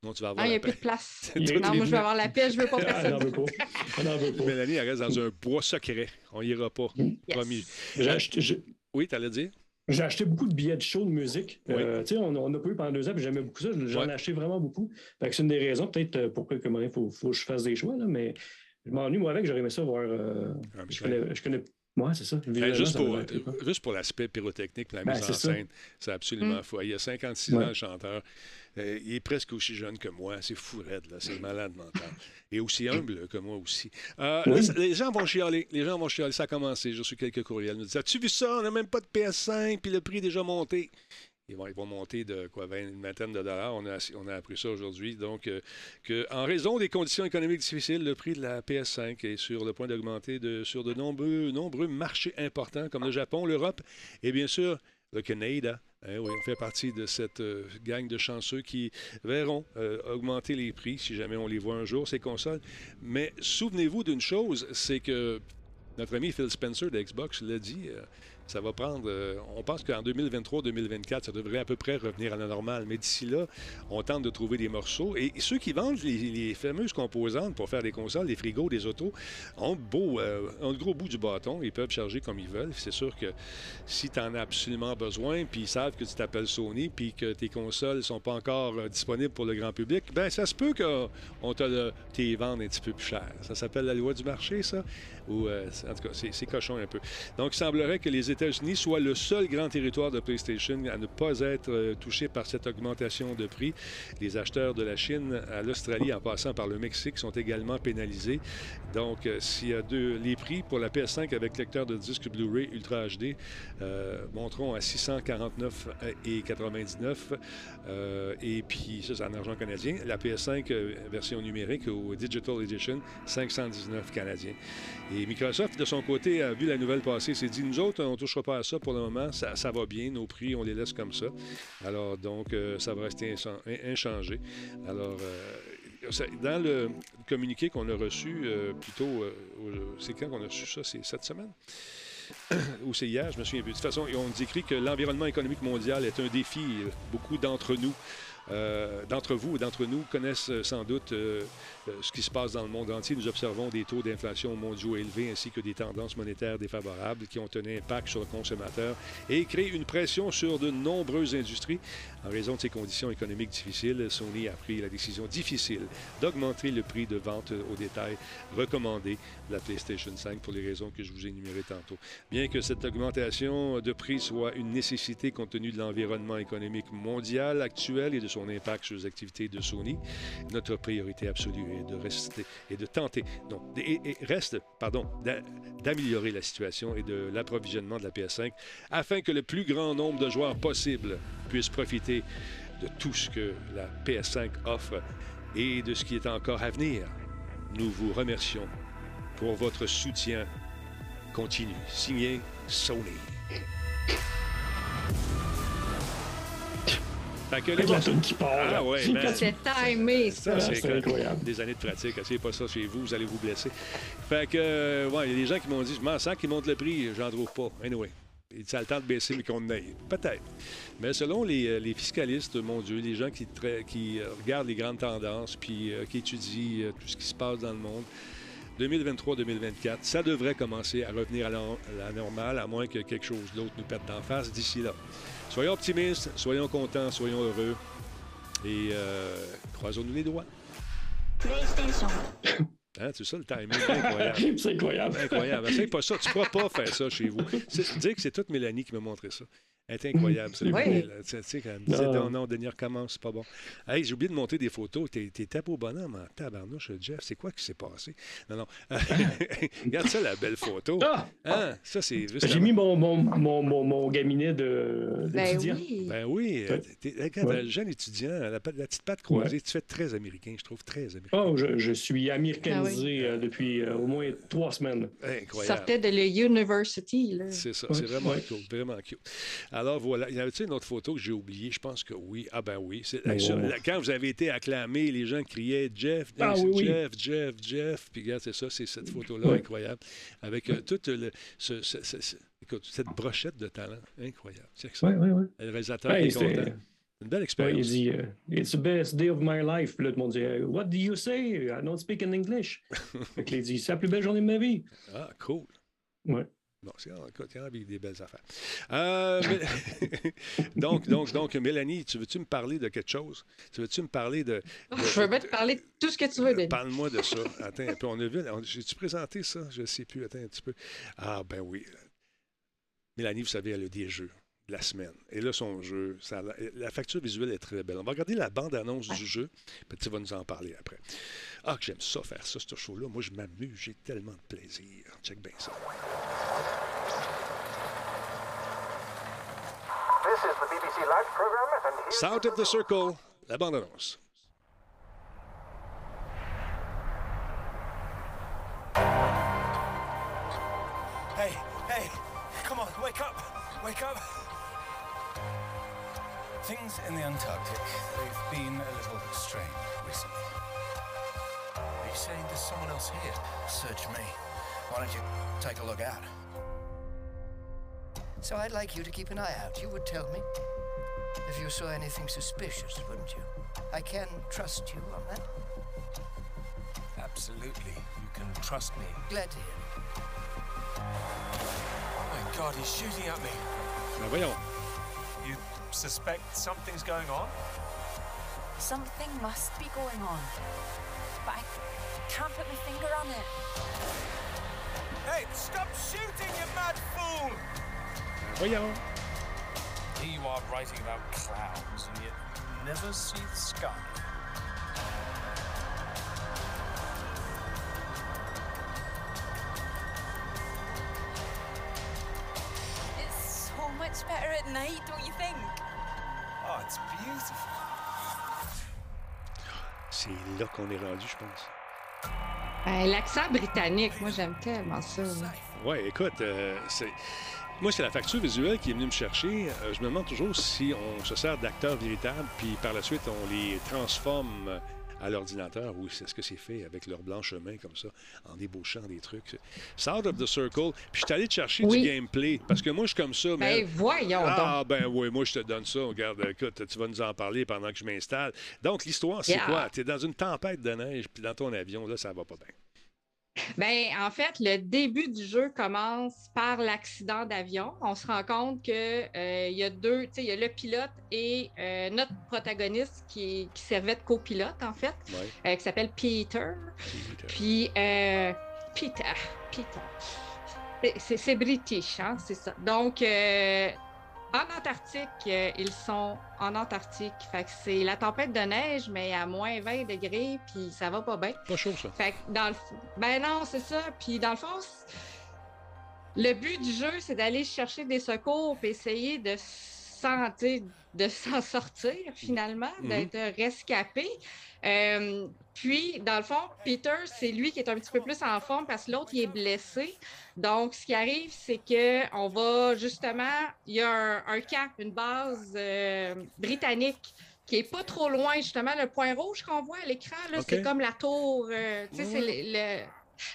Non, tu vas avoir. Ah, il n'y a plus de place. non, moi, je vais avoir la paix, je ne veux pas personne. Ah, non, veut pas. Mélanie, elle reste dans un bois secret. On n'ira pas. Promis. J'ai acheté. Oui, tu allais dire? J'ai acheté beaucoup de billets de show de musique. Euh, on n'a pas eu pendant deux ans, puis j'aimais beaucoup ça. J'en ai acheté vraiment beaucoup. C'est une des raisons, peut-être, euh, pourquoi il faut, faut, que je fasse des choix, là, mais je m'ennuie, moi, avec. J'aurais aimé ça voir. Euh, ah, je, connais, je, connais, moi, c'est ça. Ben, juste, pour, juste, pour, l'aspect pyrotechnique, la ben, mise en scène, c'est absolument mm. fou. Il y a 56 ans, le chanteur. Euh, il est presque aussi jeune que moi. C'est fou raide, là. C'est malade mental. Et aussi humble que moi aussi. Euh, les, gens vont chialer. Les gens vont chialer. Ça a commencé. J'ai reçu quelques courriels. Ils me disent As-tu vu ça? On n'a même pas de PS5, puis le prix est déjà monté. Ils vont, monter de quoi, 20, une vingtaine de dollars. On a, appris ça aujourd'hui. Donc, euh, en raison des conditions économiques difficiles, le prix de la PS5 est sur le point d'augmenter sur de nombreux, nombreux marchés importants comme le Japon, l'Europe et bien sûr le Canada. Eh oui, on fait partie de cette euh, gang de chanceux qui verront euh, augmenter les prix si jamais on les voit un jour, ces consoles. Mais souvenez-vous d'une chose, c'est que notre ami Phil Spencer de Xbox l'a dit, ça va prendre. Euh, on pense qu'en 2023-2024, ça devrait à peu près revenir à la normale. Mais d'ici là, on tente de trouver des morceaux. Et ceux qui vendent les, fameuses composantes pour faire des consoles, des frigos, des autos, ont, beau, euh, le gros bout du bâton. Ils peuvent charger comme ils veulent. C'est sûr que si tu en as absolument besoin, puis ils savent que tu t'appelles Sony, puis que tes consoles sont pas encore euh, disponibles pour le grand public, ben ça se peut qu'on te le, un petit peu plus cher. Ça s'appelle la loi du marché, ça? Ou, en tout cas, c'est cochon un peu. Donc, il semblerait que les États-Unis soient le seul grand territoire de PlayStation à ne pas être euh, touché par cette augmentation de prix. Les acheteurs de la Chine à l'Australie, en passant par le Mexique, sont également pénalisés. Donc, euh, s'il y a deux, les prix pour la PS5 avec lecteur de disque Blu-ray Ultra HD euh, monteront à 649,99 euh, et puis, ça, c'est en argent canadien. La PS5 version numérique ou Digital Edition, 519 canadiens. Et Microsoft, de son côté, a vu la nouvelle passer. s'est dit, nous autres, on touchera pas à ça pour le moment. Ça, va bien. Nos prix, on les laisse comme ça. Alors, donc, euh, ça va rester inchangé. Alors, euh, dans le communiqué qu'on a reçu, euh, plutôt, c'est quand qu'on a reçu ça? C'est cette semaine? ou c'est hier, je me souviens plus. De toute façon, on nous écrit que l'environnement économique mondial est un défi. Beaucoup d'entre nous euh, d'entre vous et d'entre nous connaissent euh, sans doute euh, ce qui se passe dans le monde entier. Nous observons des taux d'inflation mondiaux élevés ainsi que des tendances monétaires défavorables qui ont un impact sur le consommateur et créent une pression sur de nombreuses industries. En raison de ces conditions économiques difficiles, Sony a pris la décision difficile d'augmenter le prix de vente au détail recommandé de la PlayStation 5 pour les raisons que je vous ai énumérées tantôt. Bien que cette augmentation de prix soit une nécessité compte tenu de l'environnement économique mondial actuel et de son impact sur les activités de Sony, notre priorité absolue est de rester et de tenter, donc, et, reste, pardon, d'améliorer la situation et de l'approvisionnement de la PS5 afin que le plus grand nombre de joueurs possible puissent profiter de tout ce que la PS5 offre et de ce qui est encore à venir. Nous vous remercions pour votre soutien continu. Signé Sony. Fait que la qui part. Ah ouais, c'est timé, ça. c'est incroyable. Des années de pratique. Essayez pas ça chez vous, vous allez vous blesser. Fait que, euh, ouais, il y a des gens qui m'ont dit, je m'en sens qu'ils montent le prix, j'en trouve pas. Anyway. Ça a le temps de baisser, mais qu'on aille. Peut-être. Mais selon les, euh, les, fiscalistes, mon Dieu, les gens qui, qui euh, regardent les grandes tendances puis qui étudient tout ce qui se passe dans le monde, 2023-2024, ça devrait commencer à revenir à la, normale, à moins que quelque chose d'autre nous pète d'en face d'ici là. Soyons optimistes, soyons contents, soyons heureux et euh, croisons-nous les doigts. PlayStation. Hein, c'est ça le timing, incroyable. c'est incroyable. Incroyable. Essaye pas ça, tu pourras pas faire ça chez vous. Dire que c'est toute Mélanie qui m'a montré ça est incroyable, Tu sais, quand elle me disait, non, non, Denis, recommence, c'est pas bon. Hey, j'ai oublié de monter des photos. T'es tapé au bonhomme en tabarnouche, Jeff. C'est quoi qui s'est passé? Non, non. Regarde ça, la belle photo. Ah! Hein? Ça, c'est J'ai mis mon, mon, mon, mon, gaminet d'étudiant. Ben oui. Ben oui. Regarde, le jeune étudiant, la, petite patte croisée, tu fais très américain, je trouve, très américain. Oh, je, je suis américanisé euh, depuis euh, au moins trois semaines. Incroyable. Sortait de l'university. C'est ça, c'est vraiment cool, vraiment cute. Alors voilà, il y avait-il une autre photo que j'ai oubliée? Je pense que oui. Ah ben oui. quand vous avez été acclamé, les gens criaient Jeff, ah Jeff, Jeff, Jeff. Puis regarde, c'est ça, c'est cette photo-là incroyable. Avec euh, toute le, cette brochette de talent. Incroyable. C'est ça. Oui, oui, oui. Le réalisateur est content. Une belle expérience. il dit euh, It's the best day of my life. Puis là, tout le monde dit What do you say? I don't speak in English. fait que il dit C'est la plus belle journée de ma vie. Ah, cool. Ouais. Bon, c'est des belles affaires. Euh, donc, donc, donc, Mélanie, tu veux-tu me parler de quelque chose? Tu veux-tu me parler de. je veux bien te parler de tout ce que tu veux, Denis. Parle-moi de ça. Attends un peu. On a vu. J'ai-tu présenté ça? Je ne sais plus. Attends un petit peu. Ah, ben oui. Mélanie, vous savez, elle a des jeux de la semaine. Et là, son jeu, ça, la facture visuelle est très belle. On va regarder la bande-annonce du jeu, puis tu vas nous en parler après. Ah, que j'aime ça, faire ça, ce show-là. Moi, je m'amuse, j'ai tellement de plaisir. Check bien ça. Sound of the Circle, la bande-annonce. Hey, hey, come on, wake up, wake up. Things in the Antarctic, they've been a little strange recently. Are you saying there's someone else here? Search me. Why don't you take a look out? So I'd like you to keep an eye out. You would tell me if you saw anything suspicious, wouldn't you? I can trust you on that. Absolutely. You can trust me. Glad to hear it. Oh my god, he's shooting at me. Ben voyons. You suspect something's going on? Something must be going on. But I can't put my finger on it. Hey, stop shooting, you mad fool! Voyons. Here you are writing about clouds, and yet you never see the sky. At night, don't you think? Oh, it's beautiful. C'est là qu'on est rendu, je pense. Euh, L'accent britannique, moi j'aime tellement ça. Ouais, écoute, euh, c'est moi, c'est la facture visuelle qui est venue me chercher. Euh, je me demande toujours si on se sert d'acteurs véritables, puis par la suite, on les transforme à l'ordinateur ou est-ce que c'est fait avec leur blanche main comme ça, en débauchant des trucs? Sound of the Circle. Puis je suis allé te chercher du gameplay parce que moi, je suis comme ça. Ben, voyons Ah, ben oui, moi, je te donne ça. Regarde, écoute, tu vas nous en parler pendant que je m'installe. Donc, l'histoire, c'est quoi? Tu es dans une tempête de neige, puis dans ton avion, là, ça va pas bien. Ben, en fait, le début du jeu commence par l'accident d'avion. On se rend compte qu'il euh, y a deux, il y a le pilote et euh, notre protagoniste qui, servait de copilote, en fait, euh, qui s'appelle Peter. Puis, Peter, Peter. C'est british, hein, c'est ça. Donc, en Antarctique, euh, ils sont en Antarctique. Fait que c'est la tempête de neige, mais à moins 20 degrés, puis ça va pas bien. Pas chaud, ça. Fait que dans le Ben non, c'est ça. Puis dans le fond, le but du jeu, c'est d'aller chercher des secours et essayer de de s'en sortir finalement, d'être rescapé. Euh, puis, dans le fond, Peter, c'est lui qui est un petit peu plus en forme parce que l'autre, il est blessé. Donc, ce qui arrive, c'est que on va justement, il y a un, camp, une base euh, britannique qui est pas trop loin, justement, le point rouge qu'on voit à l'écran, c'est comme la tour, euh, tu sais, c'est le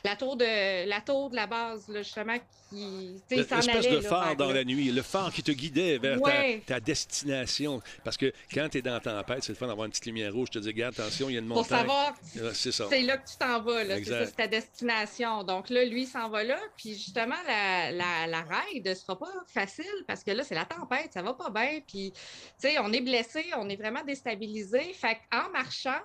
la tour de la tour de la base, là, justement, qui s'en espèce de phare dans la nuit, le phare qui te guidait vers ta, destination. Parce que quand tu es dans la tempête, c'est le fun d'avoir une petite lumière rouge. Je te dis, regarde, attention, il y a une montagne. Pour savoir, c'est là que tu t'en vas. C'est ta destination. Donc là, lui, s'en va là. Puis justement, la, la, la ride ne sera pas facile parce que là, c'est la tempête, ça va pas bien. Puis, tu sais, on est blessé, on est vraiment déstabilisé. Fait qu'en marchant,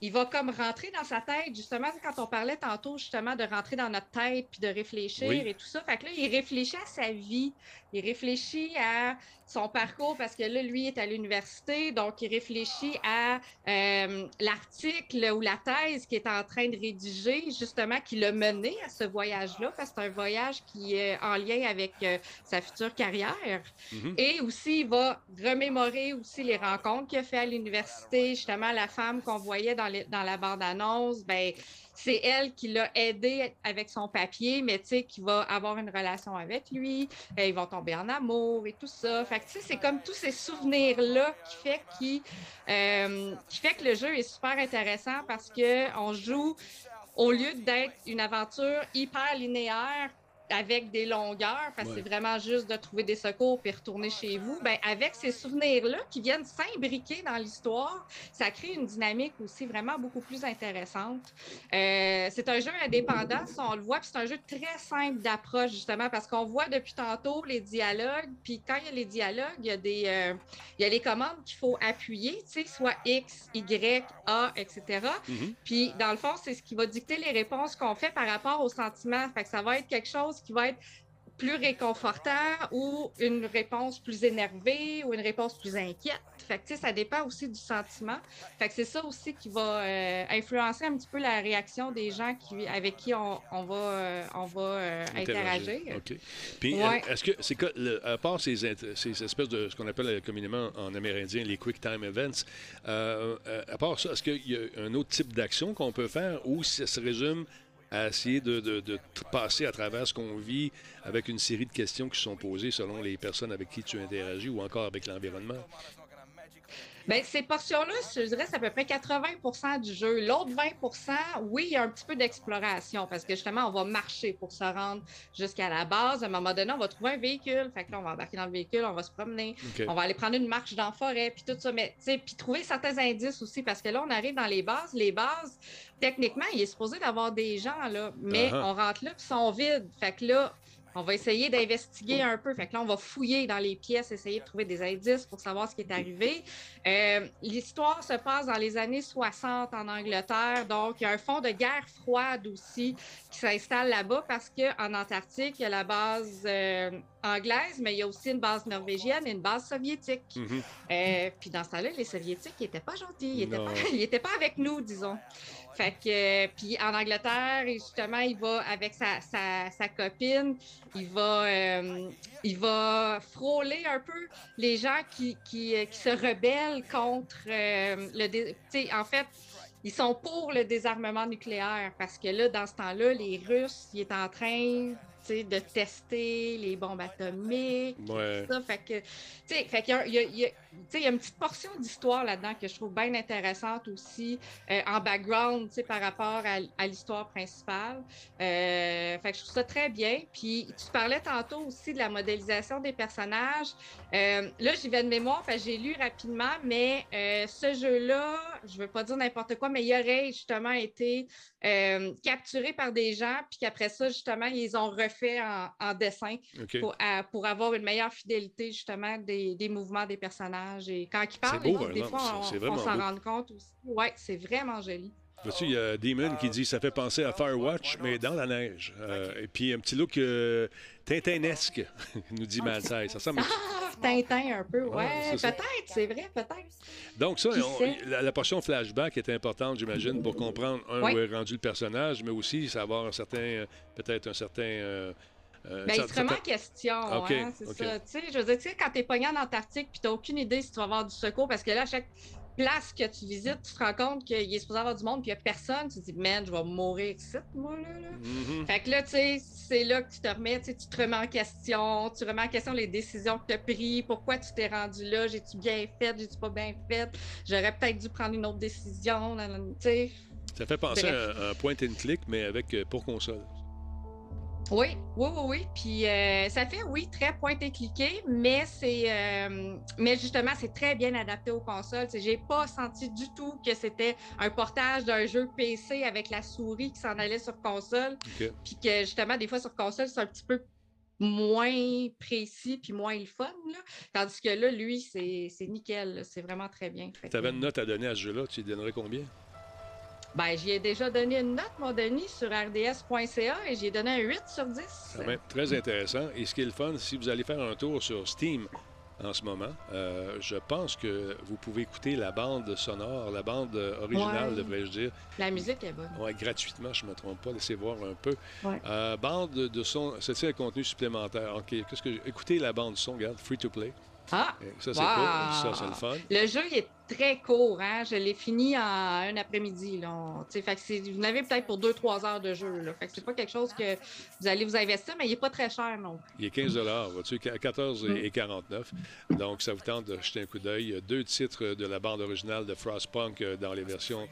il va comme rentrer dans sa tête, justement, quand on parlait tantôt, justement, de rentrer dans notre tête puis de réfléchir et tout ça. Fait que là, il réfléchit à sa vie, il réfléchit à son parcours parce que là, lui est à l'université, donc il réfléchit à euh, l'article ou la thèse qu'il est en train de rédiger, justement, qui l'a mené à ce voyage-là, parce que c'est un voyage qui est en lien avec euh, sa future carrière. Mm-hmm. Et aussi, il va remémorer aussi les rencontres qu'il a fait à l'université, justement, la femme qu'on voyait dans, dans la bande-annonce, ben c'est elle qui l'a aidé avec son papier, mais tu sais, qui va avoir une relation avec lui. Euh, ils vont tomber en amour et tout ça. Fait que tu sais, c'est comme tous ces souvenirs-là qui fait, qui, euh, qui fait que le jeu est super intéressant parce qu'on joue au lieu d'être une aventure hyper linéaire avec des longueurs, parce que c'est vraiment juste de trouver des secours puis retourner chez vous, ben avec ces souvenirs-là qui viennent s'imbriquer dans l'histoire, ça crée une dynamique aussi vraiment beaucoup plus intéressante. Euh, c'est un jeu indépendant, si on le voit, puis c'est un jeu très simple d'approche, justement, parce qu'on voit depuis tantôt les dialogues, puis quand il y a les dialogues, il y a, des, euh, il y a les commandes qu'il faut appuyer, tu sais, soit X, Y, A, etc. Mm-hmm. Puis, dans le fond, c'est ce qui va dicter les réponses qu'on fait par rapport aux sentiments. Fait que ça va être quelque chose qui va être plus réconfortant ou une réponse plus énervée ou une réponse plus inquiète. Fait que, ça dépend aussi du sentiment. Fait que c'est ça aussi qui va euh, influencer un petit peu la réaction des gens qui, avec qui on, on va, euh, on va euh, interagir. OK. Puis, est-ce que, c'est à part ces, ces, espèces de ce qu'on appelle communément en amérindien les quick time events, à part ça, est-ce qu'il y a un autre type d'action qu'on peut faire ou ça se résume à essayer de, passer à travers ce qu'on vit avec une série de questions qui sont posées selon les personnes avec qui tu interagis ou encore avec l'environnement? Bien, ces portions-là, je dirais, c'est à peu près 80% du jeu. L'autre 20% oui, il y a un petit peu d'exploration parce que justement, on va marcher pour se rendre jusqu'à la base. À un moment donné, on va trouver un véhicule. Fait que là, on va embarquer dans le véhicule, on va se promener. On va aller prendre une marche dans la forêt, puis tout ça. Mais, tu sais, puis trouver certains indices aussi parce que là, on arrive dans les bases. Les bases, techniquement, il est supposé d'avoir des gens, là, mais uh-huh. on rentre là, puis ils sont vides. Fait que là, on va essayer d'investiguer un peu. Fait que là, on va fouiller dans les pièces, essayer de trouver des indices pour savoir ce qui est arrivé. Euh, l'histoire se passe dans les années 60 en Angleterre. Donc, il y a un fond de guerre froide aussi qui s'installe là-bas parce qu'en Antarctique, il y a la base euh, anglaise, mais il y a aussi une base norvégienne et une base soviétique. Mm-hmm. Euh, puis dans ce temps-là, les Soviétiques n'étaient pas gentils. Ils n'étaient pas, pas avec nous, disons. Fait que, puis en Angleterre, justement, il va avec sa, sa, copine, il va, euh, il va frôler un peu les gens qui, qui, qui se rebellent contre euh, le. En fait, ils sont pour le désarmement nucléaire parce que là, dans ce temps-là, les Russes, ils est en train de tester les bombes atomiques. Ouais. Ça, fait que, fait qu'il y a, il y a, il y a une petite portion d'histoire là-dedans que je trouve bien intéressante aussi, euh, en background, par rapport à, à l'histoire principale. Euh, fait que je trouve ça très bien. Puis, tu parlais tantôt aussi de la modélisation des personnages. Euh, là, j'y vais de mémoire, j'ai lu rapidement, mais ce jeu-là, je veux pas dire n'importe quoi, mais il aurait justement été capturé par des gens, puis qu'après ça, justement, ils ont refait en, dessin pour, pour, avoir une meilleure fidélité, justement, des, des mouvements des personnages. Et quand ils parlent, des fois, on, s'en rend compte aussi. Ouais, c'est vraiment joli. il y a Demon qui dit ça fait penser à Firewatch, mais dans la neige. Euh, et puis un petit look euh, Tintinesque, nous dit Malsaï. Ça ressemble ah, Tintin un peu, ouais. peut-être, c'est vrai, peut-être. Donc, ça, la, portion flashback est importante, j'imagine, pour comprendre, un, où est rendu le personnage, mais aussi savoir un certain, peut-être un certain. Euh, euh, ben, il se remet en question, hein, c'est ça. Tu sais, je veux dire, tu sais, quand t'es pogné en Antarctique puis t'as aucune idée si tu vas avoir du secours, parce que là, à chaque place que tu visites, tu te rends compte qu'il est supposé avoir du monde puis il n'y a personne, tu te dis, man, je vais mourir ici, moi, là. Mm-hmm. Fait que là, tu sais, c'est là que tu te remets, tu te remets en question, tu remets en question les décisions que tu as prises, pourquoi tu t'es rendu là, j'ai-tu bien fait, j'ai-tu pas bien fait, j'aurais peut-être dû prendre une autre décision, tu sais. Ça fait penser à un point and click, mais avec euh, pour console. Oui, oui, oui, oui. Puis euh, ça fait, oui, très pointé cliqué, mais c'est, euh, mais justement, c'est très bien adapté aux consoles. J'ai pas senti du tout que c'était un portage d'un jeu PC avec la souris qui s'en allait sur console. Puis que justement, des fois sur console, c'est un petit peu moins précis puis moins le fun. Tandis que là, lui, c'est nickel. C'est vraiment très bien. Tu avais une note à donner à ce jeu-là. Tu lui donnerais combien? Ben, j'y ai déjà donné une note, mon Denis, sur rds.ca et j'ai donné un 8 sur 10. très intéressant. Et ce qui est le fun, si vous allez faire un tour sur Steam en ce moment, euh, je pense que vous pouvez écouter la bande sonore, la bande originale, devrais-je dire. La musique est bonne. Oui, gratuitement, je ne me trompe pas. Laissez voir un peu. Euh, bande de son, c'est un contenu supplémentaire? OK, qu'est-ce que Écoutez la bande son, regarde, free to play. Ah! Ça, c'est cool. Ça, c'est le fun. Le jeu est très court. Hein? Je l'ai fini en un après-midi. vous n'avez peut-être pour 2-3 heures de jeu. Là. Fait que c'est pas quelque chose que vous allez vous investir, mais il n'est pas très cher non Il est 15 vois-tu, 14 et 49. Donc, ça vous tente de jeter un coup d'œil. Deux titres de la bande originale de Frostpunk euh, dans les versions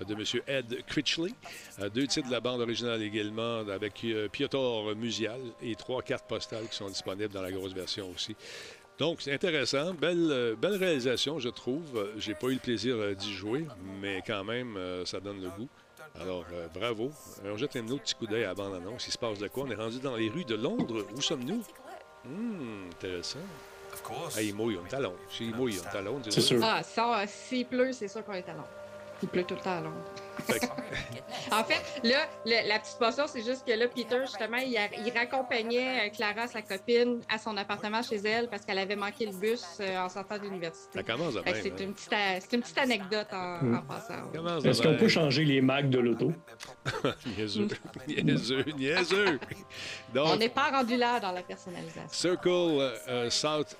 de M. Ed Critchley. Euh, deux titres de la bande originale également avec euh, Piotr Musial et trois cartes postales qui sont disponibles dans la grosse version aussi. Donc, c'est intéressant. Belle, euh, belle réalisation, je trouve. J'ai pas eu le plaisir euh, d'y jouer, mais quand même, euh, ça donne le goût. Alors, bravo. On jette un autre petit coup d'œil à la bande-annonce. Il se passe de quoi? On est rendu dans les rues de Londres. Où sommes-nous? Hum, intéressant. Ah, il mouille, on est à Londres. il mouille, on est à Londres. C'est sûr. Ah, s'il pleut, c'est sûr qu'on est à Londres. Il pleut tout le temps à Londres. En fait, là, la petite portion, c'est juste que là, Peter, justement, il, raccompagnait euh, Clara, sa copine, à son appartement chez elle parce qu'elle avait manqué le bus euh, en sortant de l'université. C'est une, petite, une petite anecdote en, hmm. passant. Est-ce qu'on peut changer les mags de l'auto? niaiseux, niaiseux, niaiseux. On n'est pas rendu là dans la personnalisation. Circle euh, South,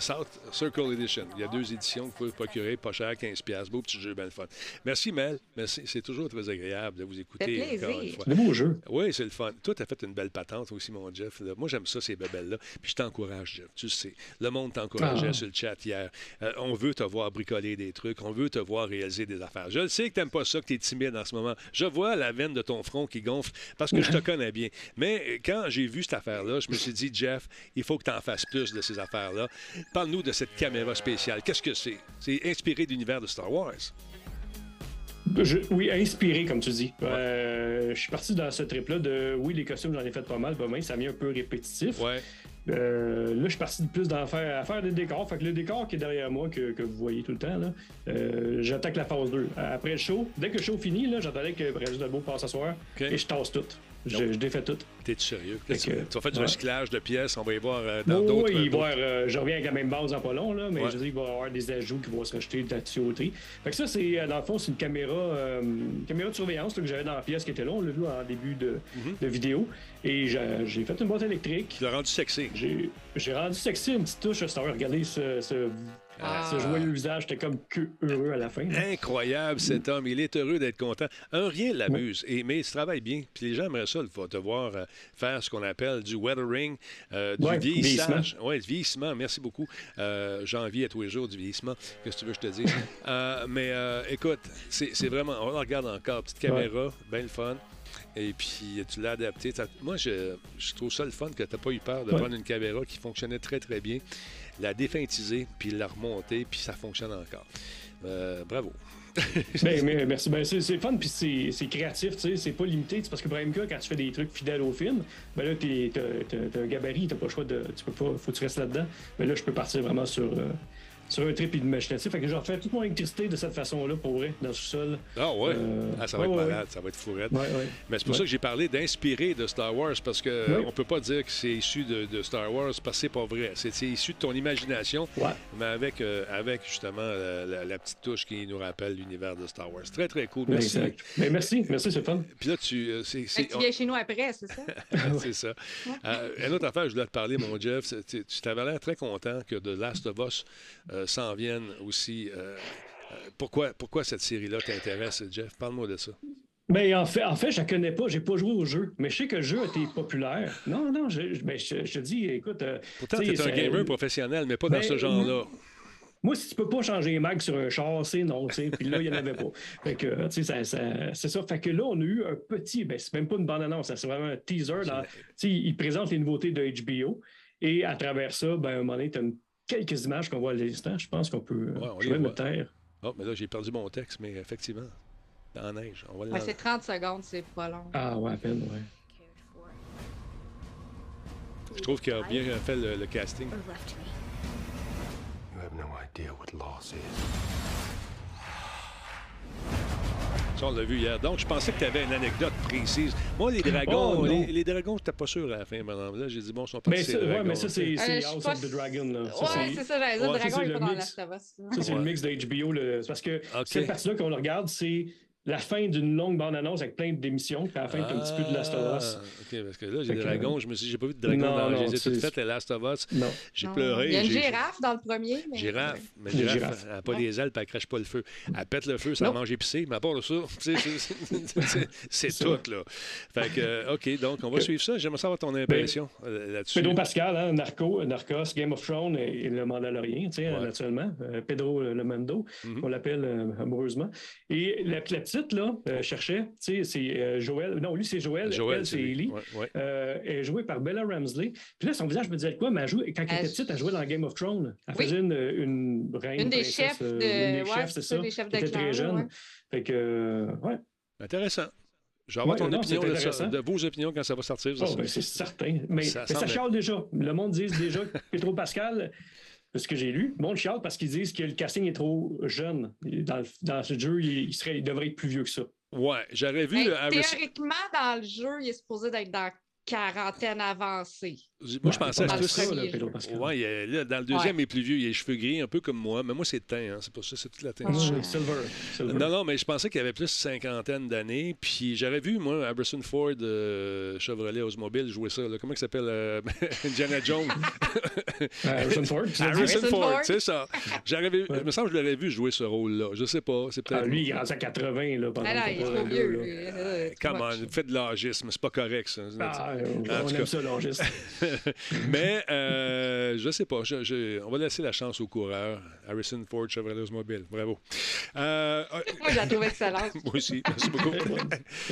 South Circle Edition. Il y a deux éditions que vous pouvez procurer, pas cher, 15$. Beau petit jeu, bien le fun. Merci, Mel. Merci c'est toujours très agréable de vous écouter encore une fois. C'est beau jeu. Oui, c'est le fun. Toi, tu as fait une belle patente aussi, mon Jeff. Moi, j'aime ça, ces bebelles-là. Puis je t'encourage, Jeff. Tu sais, le monde t'encourageait ah. sur le chat hier. Euh, on veut te voir bricoler des trucs. On veut te voir réaliser des affaires. Je le sais que tu n'aimes pas ça, que tu es timide en ce moment. Je vois la veine de ton front qui gonfle parce que je te connais bien. Mais quand j'ai vu cette affaire-là, je me suis dit, Jeff, il faut que tu en fasses plus de ces affaires-là. Parle-nous de cette caméra spéciale. Qu'est-ce que c'est? C'est inspiré de l'univers de Star Wars oui, inspiré, comme tu dis. Euh, je suis parti dans ce trip-là de oui, les costumes, j'en ai fait pas mal, pas mal, ça mis un peu répétitif. Ouais. Euh, là, je suis parti de plus d'en faire, à faire des décors. Fait que le décor qui est derrière moi, que, vous voyez tout le temps, là, euh, j'attaque la phase 2. Après le show, dès que le show finit, là, j'attendais que Brigitte Beau passe s'asseoir et je tasse tout. Je, je défais tout. T'es sérieux? Que, tu, vas faire du recyclage de pièces, on va y voir euh, dans d'autres. Oui, voir, euh, je reviens avec la même base en pas long, là, mais je dis qu'il va y avoir des ajouts qui vont se rajouter de la tuyauterie. Fait que ça, c'est, euh, dans le fond, c'est une caméra, caméra de surveillance que j'avais dans la pièce qui était là. On l'a vu en début de, mhm. de vidéo. Et j'ai fait une boîte électrique. Tu l'as rendu sexy. J'ai rendu sexy une petite touche. Regarder ce, ce Ah. Ce joyeux visage, j'étais comme que heureux à la fin. Incroyable, cet homme. Il est heureux d'être content. Un rien l'amuse, et mais il travaille bien. Puis les gens aimeraient ça, te voir euh, faire ce qu'on appelle du weathering, euh, du vieillissage. Oui, du vieillissement. Merci beaucoup. Euh, J'envie à tous les jours du vieillissement. Qu'est-ce que tu veux que je te dise? Euh, mais écoute, c'est vraiment. On regarde encore. Petite caméra, bien le fun. Et puis, tu l'as adapté. Moi, je, trouve ça le fun que tu n'as pas eu peur de prendre une caméra qui fonctionnait très, très bien, la défintiser, puis la remonter, puis ça fonctionne encore. Euh, bravo. ben, merci. Ben, c'est fun, puis c'est créatif, tu sais. C'est pas limité. Parce que, Brahim, quand tu fais des trucs fidèles au film, ben là, t'as un gabarit, t'as pas le choix de. Tu peux pas. Faut que tu restes là-dedans. Mais ben là, je peux partir vraiment sur. Euh, sur un trip imaginatif. Fait que je refais toute mon électricité de cette façon-là, pour vrai, dans le sol. Ah ouais? Euh, ah, ça va être malade, ça va être fourrette. Mais c'est pour ça que j'ai parlé d'inspirer de Star Wars, parce qu'on on peut pas dire que c'est issu de, Star Wars, parce que c'est pas vrai. C'est issu de ton imagination, mais avec, euh, avec justement la, petite touche qui nous rappelle l'univers de Star Wars. Très, très cool. Merci. Mais merci, merci, c'est fun. Puis là, tu... Euh, c'est, tu viens chez nous après, c'est ça? c'est ça. une autre affaire, je voulais te parler, mon Jeff. Tu t'avais l'air très content que The Last of Us euh, s'en viennent aussi. Euh, euh, pourquoi, pourquoi cette série-là t'intéresse, Jeff? Parle-moi de ça. Ben, en fait, en fait, je la connais pas, j'ai pas joué au jeu, mais je sais que le jeu a été populaire. Non, non, je, ben, je, te dis, écoute. Pourtant, tu es un gamer professionnel, mais pas dans ben, ce genre-là. Moi, si tu peux pas changer les mags sur un char, c'est non, tu sais. Puis là, il n'y en avait pas. Fait que, tu sais, c'est ça. Fait que là, on a eu un petit, ben, c'est même pas une bande-annonce, c'est vraiment un teaser. Tu sais, il présente les nouveautés de HBO. Et à travers ça, ben, à un moment donné, tu as une quelques images qu'on voit à l'instant. Je pense qu'on peut. Ouais, je vais me taire. Oh, mais là, j'ai perdu mon texte, mais effectivement, dans la neige. On va c'est 30 secondes, c'est pas long. Ah, ouais, à peine, ouais. Je trouve qu'il a bien fait le, le casting. You have no idea what loss is. Ça, on l'a vu hier. Donc, je pensais que tu avais une anecdote précise. Moi, les dragons, oh, les, les, dragons, je n'étais pas sûr à la fin, madame. Là, j'ai dit, bon, ils sont pas mais, ouais, mais ça, c'est House of the Dragon. Là. Ça, ouais, c'est ça, le dragon est pas dans la Ça, c'est le mix de HBO. Parce que cette partie-là qu'on regarde, c'est la fin d'une longue bande-annonce avec plein d'émissions, puis à la fin, tu un petit peu de Last of Us. Ah, OK, parce que là, j'ai des dragons. Je me suis dit, j'ai pas vu de dragons dans les ai toutes faites, les Last of Us. Non. J'ai pleuré. Il y a une girafe dans le premier. Mais... Girafe. Mais girafe, girafe. elle n'a pas les ailes, puis elle crache pas le feu. Elle pète le feu, ça mange épicé, mais à part de ça, c'est tout, là. Fait que, OK, donc, on va suivre ça. J'aimerais savoir ton impression euh, là-dessus. Pedro Pascal, hein, Narco, Narcos, Game of Thrones et, le Mandalorien, tu sais, naturellement. Euh, Pedro Le Mando, mm-hmm. on l'appelle euh, amoureusement. Et la petite, là, cherchait, tu sais, c'est euh, Joël. Non, lui, c'est Joël. Joël, c'est Ellie. Euh, elle est jouée par Bella Ramsley. Puis là, son visage me disait quoi? Mais elle jouait, quand elle, était petite, elle jouait dans Game of Thrones. Elle faisait une, une reine. Une des chefs. Euh, de... Une des chefs, c'est ça. Des chefs de elle était très jeune. Fait que, ouais. Intéressant. Je vais avoir ton opinion de, de, vos opinions quand ça va sortir. Oh, ben, c'est certain. Mais ça, mais ça charle déjà. Le monde dit déjà que Pedro Pascal ce que j'ai lu, monde chiale parce qu'ils disent que le casting est trop jeune. Dans, dans ce jeu, il, serait, il devrait être plus vieux que ça. Ouais, j'aurais vu. théoriquement, dans le jeu, il est supposé d'être dans quarantaine avancée. Moi, je pensais à tout ça. Ouais, là, dans le deuxième, il est plus vieux. Il a les cheveux gris, un peu comme moi. Mais moi, c'est teint. Hein. C'est pour ça, c'est toute la teinte. silver. Non, non, mais je pensais qu'il y avait plus de cinquantaine d'années. Puis j'aurais vu, moi, Harrison Ford, euh, Chevrolet Osmobile, jouer ça. Comment il s'appelle euh, Indiana Jones? Harrison Ford. Harrison Ford, c'est ça. J'aurais vu, Il me semble que je l'aurais vu jouer ce rôle-là. Je sais pas. C'est peut-être. Ah, lui, il est à 80. Là, pendant ah, il est trop vieux. Comment? Faites de l'âgisme. C'est pas correct, ça. Ah, on aime ça, l'âgisme. Mais euh, je sais pas. on va laisser la chance aux coureurs. Harrison Ford, Chevrolet Mobile. Bravo. Euh, Moi, je la trouve excellente. Moi aussi. Merci beaucoup.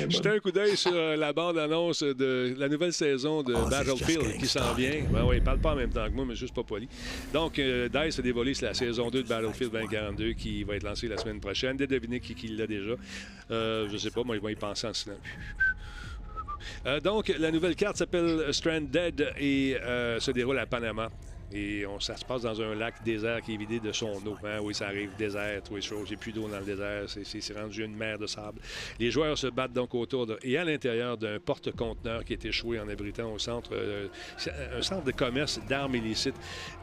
Jetez un coup d'œil sur euh, la bande-annonce de la nouvelle saison de oh, Battlefield qui s'en vient. Ben, ouais, il parle pas en même temps que moi, mais juste pas poli. Donc, euh, DICE a dévoilé la saison 2 de Battlefield 2042 qui va être lancée la semaine prochaine. Devinez qui, qui l'a déjà. Euh, je sais pas, moi, ils vont y penser en silence. Euh, donc, la nouvelle carte s'appelle Stranded et euh, se déroule à Panama. Et on, ça se passe dans un lac désert qui est vidé de son eau. Hein? Oui, ça arrive, désert, tout les choses. J'ai plus d'eau dans le désert. C'est rendu une mer de sable. Les joueurs se battent donc autour de, et à l'intérieur d'un porte-conteneur qui est échoué en abritant au centre, euh, un centre de commerce d'armes illicites.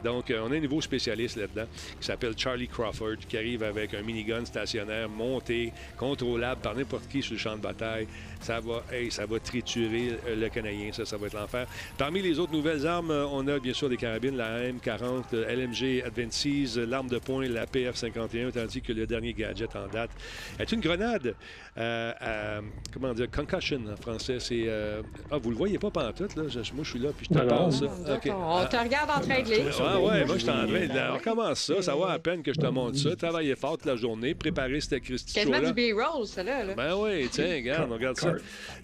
Donc, euh, on a un nouveau spécialiste là-dedans qui s'appelle Charlie Crawford, qui arrive avec un minigun stationnaire monté, contrôlable par n'importe qui sur le champ de bataille. Ça va, hey, ça va triturer le Canadien. Ça, ça va être l'enfer. Parmi les autres nouvelles armes, on a bien sûr des carabines, AM40, LMG Advances, l'arme de poing, la PF51, tandis que le dernier gadget en date est une grenade euh, à, comment dire, concussion en français. C'est, euh, ah, vous le voyez pas pantoute, là? Je- moi, je suis là, puis je te. D'accord. OK. On te regarde en train de lire. Ah ouais, moi je suis en train de... On commence ça, ça va à peine que je te montre ça. Travailler fort toute la journée, préparer cette Christy Quasiment du B-roll, ça là. Ben oui, tiens, regarde, on regarde ça.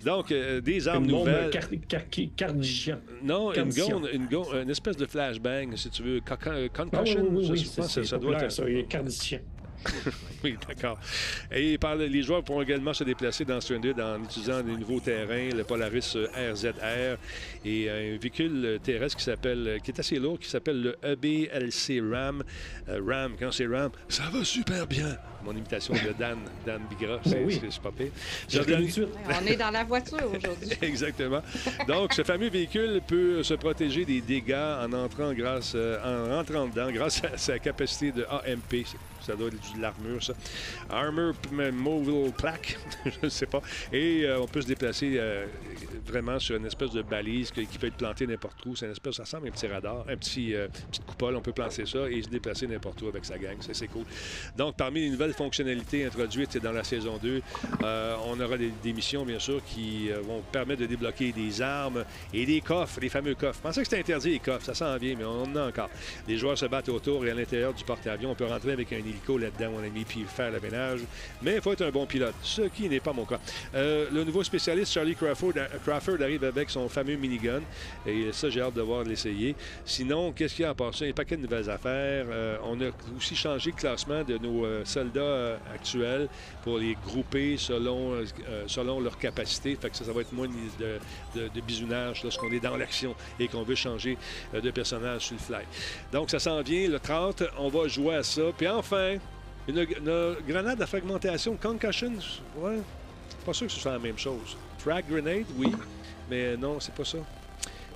Donc, euh, des armes Une nouvelles. car- car- cardigan. Non, une, gonde, une, gonde- une espèce de flashbang, si tu veux. Ah, oui, concussion, oui, ça, je pense doit être. ça. Il est cardigan. Oui, d'accord. Et par le- les joueurs pourront également se déplacer dans Stranded en utilisant des nouveaux terrains, le Polaris RZR et un véhicule terrestre qui s'appelle, qui est assez lourd, qui s'appelle le EBLC Ram. Euh, Ram, quand c'est Ram, ça va super bien. Mon imitation de Dan, Dan Bigra, c'est Ben oui. c'est- pas pire. On est dans la voiture aujourd'hui. Exactement. Donc, ce fameux véhicule peut se protéger des dégâts en entrant grâce, euh, en rentrant dedans grâce à sa capacité de AMP. Ça doit être de l'armure, ça. Armor Mobile Plaque, je ne sais pas. Et euh, on peut se déplacer euh, vraiment sur une espèce de balise qui peut être plantée n'importe où. C'est une espèce, ça ressemble à un petit radar, un petit euh, petite coupole. On peut planter ça et se déplacer n'importe où avec sa gang. Ça, c'est cool. Donc, parmi les nouvelles fonctionnalités introduites dans la saison 2, euh, on aura des, missions, bien sûr, qui vont permettre de débloquer des armes et des coffres, les fameux coffres. Je pensais que c'était interdit, les coffres. Ça s'en vient, mais on en a encore. Les joueurs se battent autour et à l'intérieur du porte-avions. On peut rentrer avec un là-dedans, mon ami, puis faire le ménage. Mais il faut être un bon pilote, ce qui n'est pas mon cas. Euh, le nouveau spécialiste, Charlie Crawford, euh, Crawford, arrive avec son fameux minigun. Et ça, j'ai hâte de voir l'essayer. Sinon, qu'est-ce qu'il y a à part ça? Un paquet de nouvelles affaires. Euh, on a aussi changé le classement de nos soldats actuels pour les grouper selon, selon leur capacité. Fait que ça, ça va être moins de, de, de bisounage lorsqu'on est dans l'action et qu'on veut changer de personnage sur le fly. Donc, ça s'en vient le 30. On va jouer à ça. Puis enfin, une, grenade à fragmentation, concussion, ouais, pas sûr que ce soit la même chose. Frag grenade, oui, mais non, c'est pas ça.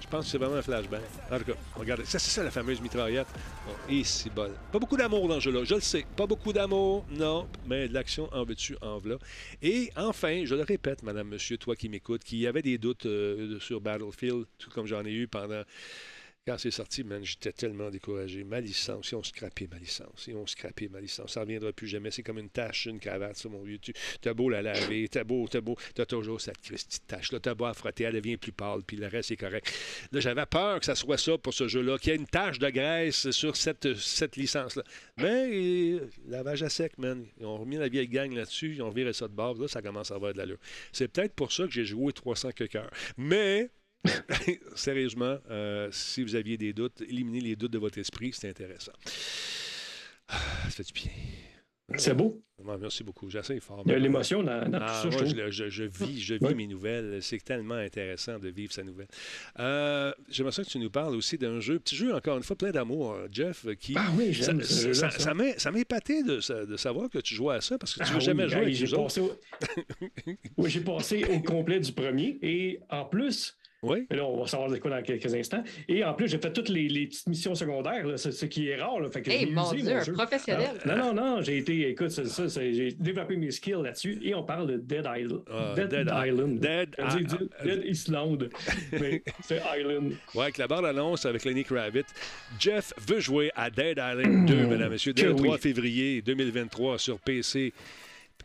Je pense que c'est vraiment un flashbang. En tout cas, regardez, ça c'est ça la fameuse mitraillette. Bon, et c'est bol. Pas beaucoup d'amour dans ce jeu-là, je le sais. Pas beaucoup d'amour, non, mais de l'action en veux-tu, en v'là. Et enfin, je le répète, madame, monsieur, toi qui m'écoutes, qui avait des doutes euh, sur Battlefield, tout comme j'en ai eu pendant quand c'est sorti, man, j'étais tellement découragé. Ma licence, ils ont scrappé ma licence. Ils ont scrappé ma licence. Ça ne reviendra plus jamais. C'est comme une tache une cravate, ça, mon vieux. Tu as beau la laver, t'as beau, t'as beau, t'as toujours cette petite tache-là. T'as beau à frotter, elle devient plus pâle, puis le reste est correct. Là, j'avais peur que ça soit ça pour ce jeu-là, qu'il y ait une tache de graisse sur cette, cette licence-là. Mais, euh, lavage à sec, man. Ils ont remis la vieille gang là-dessus, ils ont viré ça de bord. Là, ça commence à avoir de l'allure. C'est peut-être pour ça que j'ai joué 300 que. Mais, Sérieusement, euh, si vous aviez des doutes, éliminez les doutes de votre esprit, c'est intéressant. Ah, ça fait du bien. C'est beau. Ouais, merci beaucoup. J'essaie fort. Il y a l'émotion dans, dans Ah, tout ça, moi, je je, je- vis, je vis Ouais. mes nouvelles. C'est tellement intéressant de vivre sa nouvelle. Euh, J'aimerais ça que tu nous parles aussi d'un jeu, petit jeu encore une fois plein d'amour, euh, Jeff, qui Ah oui, j'aime ça, ça, ça. ça m'a épaté de, sa- de savoir que tu jouais à ça parce que tu Ah veux jamais oui, jouer hey, avec j'ai passé au... Oui, j'ai passé au complet du premier et en plus, Oui. mais là, on va savoir de quoi dans quelques instants. Et en plus, j'ai fait toutes les, les petites missions secondaires, là, ce, ce qui est rare. Là, fait que Hey, mon usé Dieu, mon un jeu. professionnel. Ah, non, non, non, j'ai été, écoute, c'est ça, c'est- j'ai développé mes skills là-dessus et on parle de Dead Island. Ah, Dead, Dead- Island. Dead- dit ah, Dead Island, mais c'est Island. Ouais, avec la bande-annonce avec Lenny Kravitz. Jeff veut jouer à Dead Island 2, mesdames et messieurs, dès le 3 oui. février 2023 sur PC,